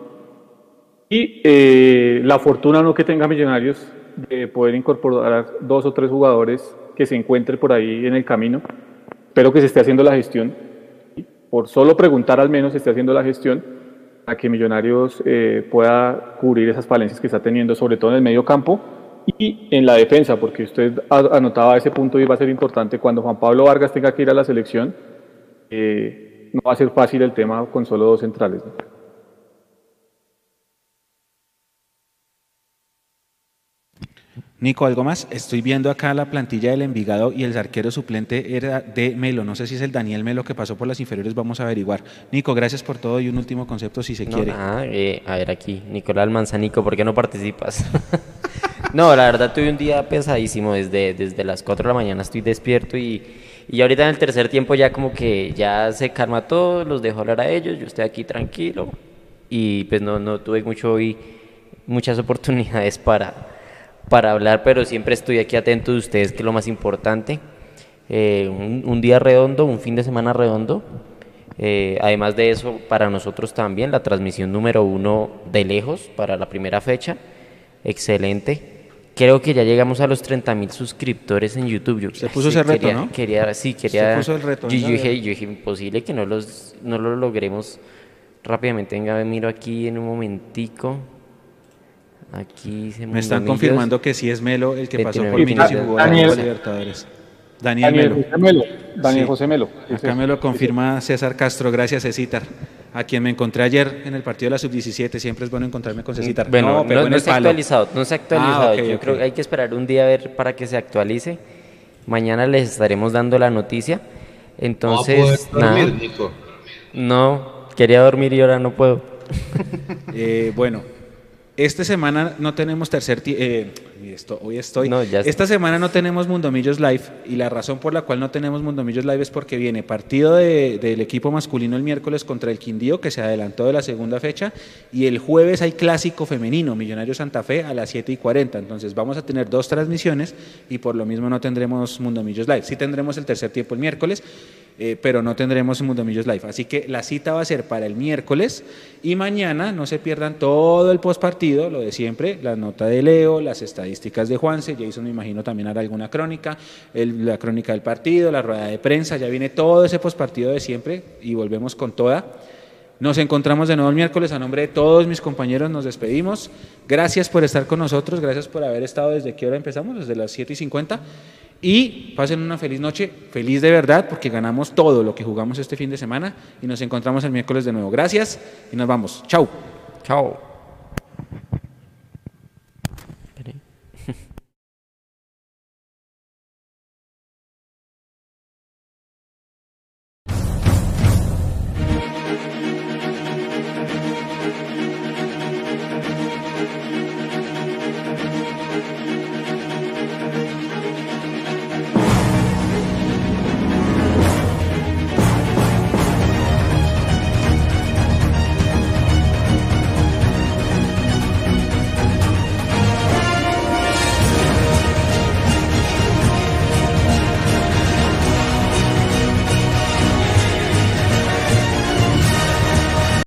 Y eh, la fortuna no que tenga Millonarios de poder incorporar dos o tres jugadores que se encuentren por ahí en el camino. Espero que se esté haciendo la gestión. Por solo preguntar al menos se esté haciendo la gestión a que Millonarios eh, pueda cubrir esas falencias que está teniendo, sobre todo en el medio campo y en la defensa, porque usted anotaba ese punto y va a ser importante cuando Juan Pablo Vargas tenga que ir a la selección. Eh, no va a ser fácil el tema con solo dos centrales. Nico, ¿algo más? Estoy viendo acá la plantilla del Envigado y el arquero suplente era de Melo. No sé si es el Daniel Melo que pasó por las inferiores, vamos a averiguar. Nico, gracias por todo y un último concepto si se quiere. Ah, eh, a ver aquí, Nicolás Manzanico, ¿por qué no participas? no, la verdad tuve un día pesadísimo, desde, desde las 4 de la mañana estoy despierto y, y ahorita en el tercer tiempo ya como que ya se calma todo, los dejo hablar a ellos, yo estoy aquí tranquilo y pues no, no tuve mucho hoy, muchas oportunidades para para hablar, pero siempre estoy aquí atento de ustedes, que es lo más importante. Eh, un, día redondo, un fin de semana redondo. Eh, además de eso, para nosotros también la transmisión número uno de lejos para la primera fecha. Excelente. Creo que ya llegamos a los 30 mil suscriptores en YouTube. Se puso ese reto, ¿no? Quería, sí, quería. Se puso el reto. Yo, dije, yo dije, imposible que no, los, no lo logremos rápidamente. Venga, miro aquí en un momentico. Aquí se Me están confirmando que sí es Melo el que pasó por Minas y jugó Daniel, Libertadores. Daniel, Daniel Melo. José Melo. Daniel José Melo. Acá me lo confirma César Castro. Gracias, Cecitar. A quien me encontré ayer en el partido de la sub-17. Siempre es bueno encontrarme con Cecitar. Bueno, no, no, se ha actualizado. No se ha actualizado. Ah, Yo creo que hay que esperar un día a ver para que se actualice. Mañana les estaremos dando la noticia. Entonces, no, dormir, Nico. no, quería dormir y ahora no puedo. eh, bueno, esta semana no tenemos tercer eh, esto, hoy estoy. Esta semana no tenemos Mundomillos Live y la razón por la cual no tenemos Mundomillos Live es porque viene partido del equipo masculino el miércoles contra el Quindío que se adelantó de la segunda fecha y el jueves hay clásico femenino Millonario Santa Fe a las 7 y 40. Entonces vamos a tener dos transmisiones y por lo mismo no tendremos Mundomillos Live. Sí tendremos el tercer tiempo el miércoles eh, pero no tendremos Mundo Millos Live. Así que la cita va a ser para el miércoles y mañana no se pierdan todo el post partido, lo de siempre, la nota de Leo, las estadísticas de Juanse, Jason me imagino también hará alguna crónica, la crónica del partido, la rueda de prensa, ya viene todo ese post partido de siempre y volvemos con toda. Nos encontramos de nuevo el miércoles. A nombre de todos mis compañeros nos despedimos. Gracias por estar con nosotros. Gracias por haber estado desde qué hora empezamos, desde las 7 y 50. Y pasen una feliz noche, feliz de verdad, porque ganamos todo lo que jugamos este fin de semana y nos encontramos el miércoles de nuevo. Gracias y nos vamos. Chao. Chao.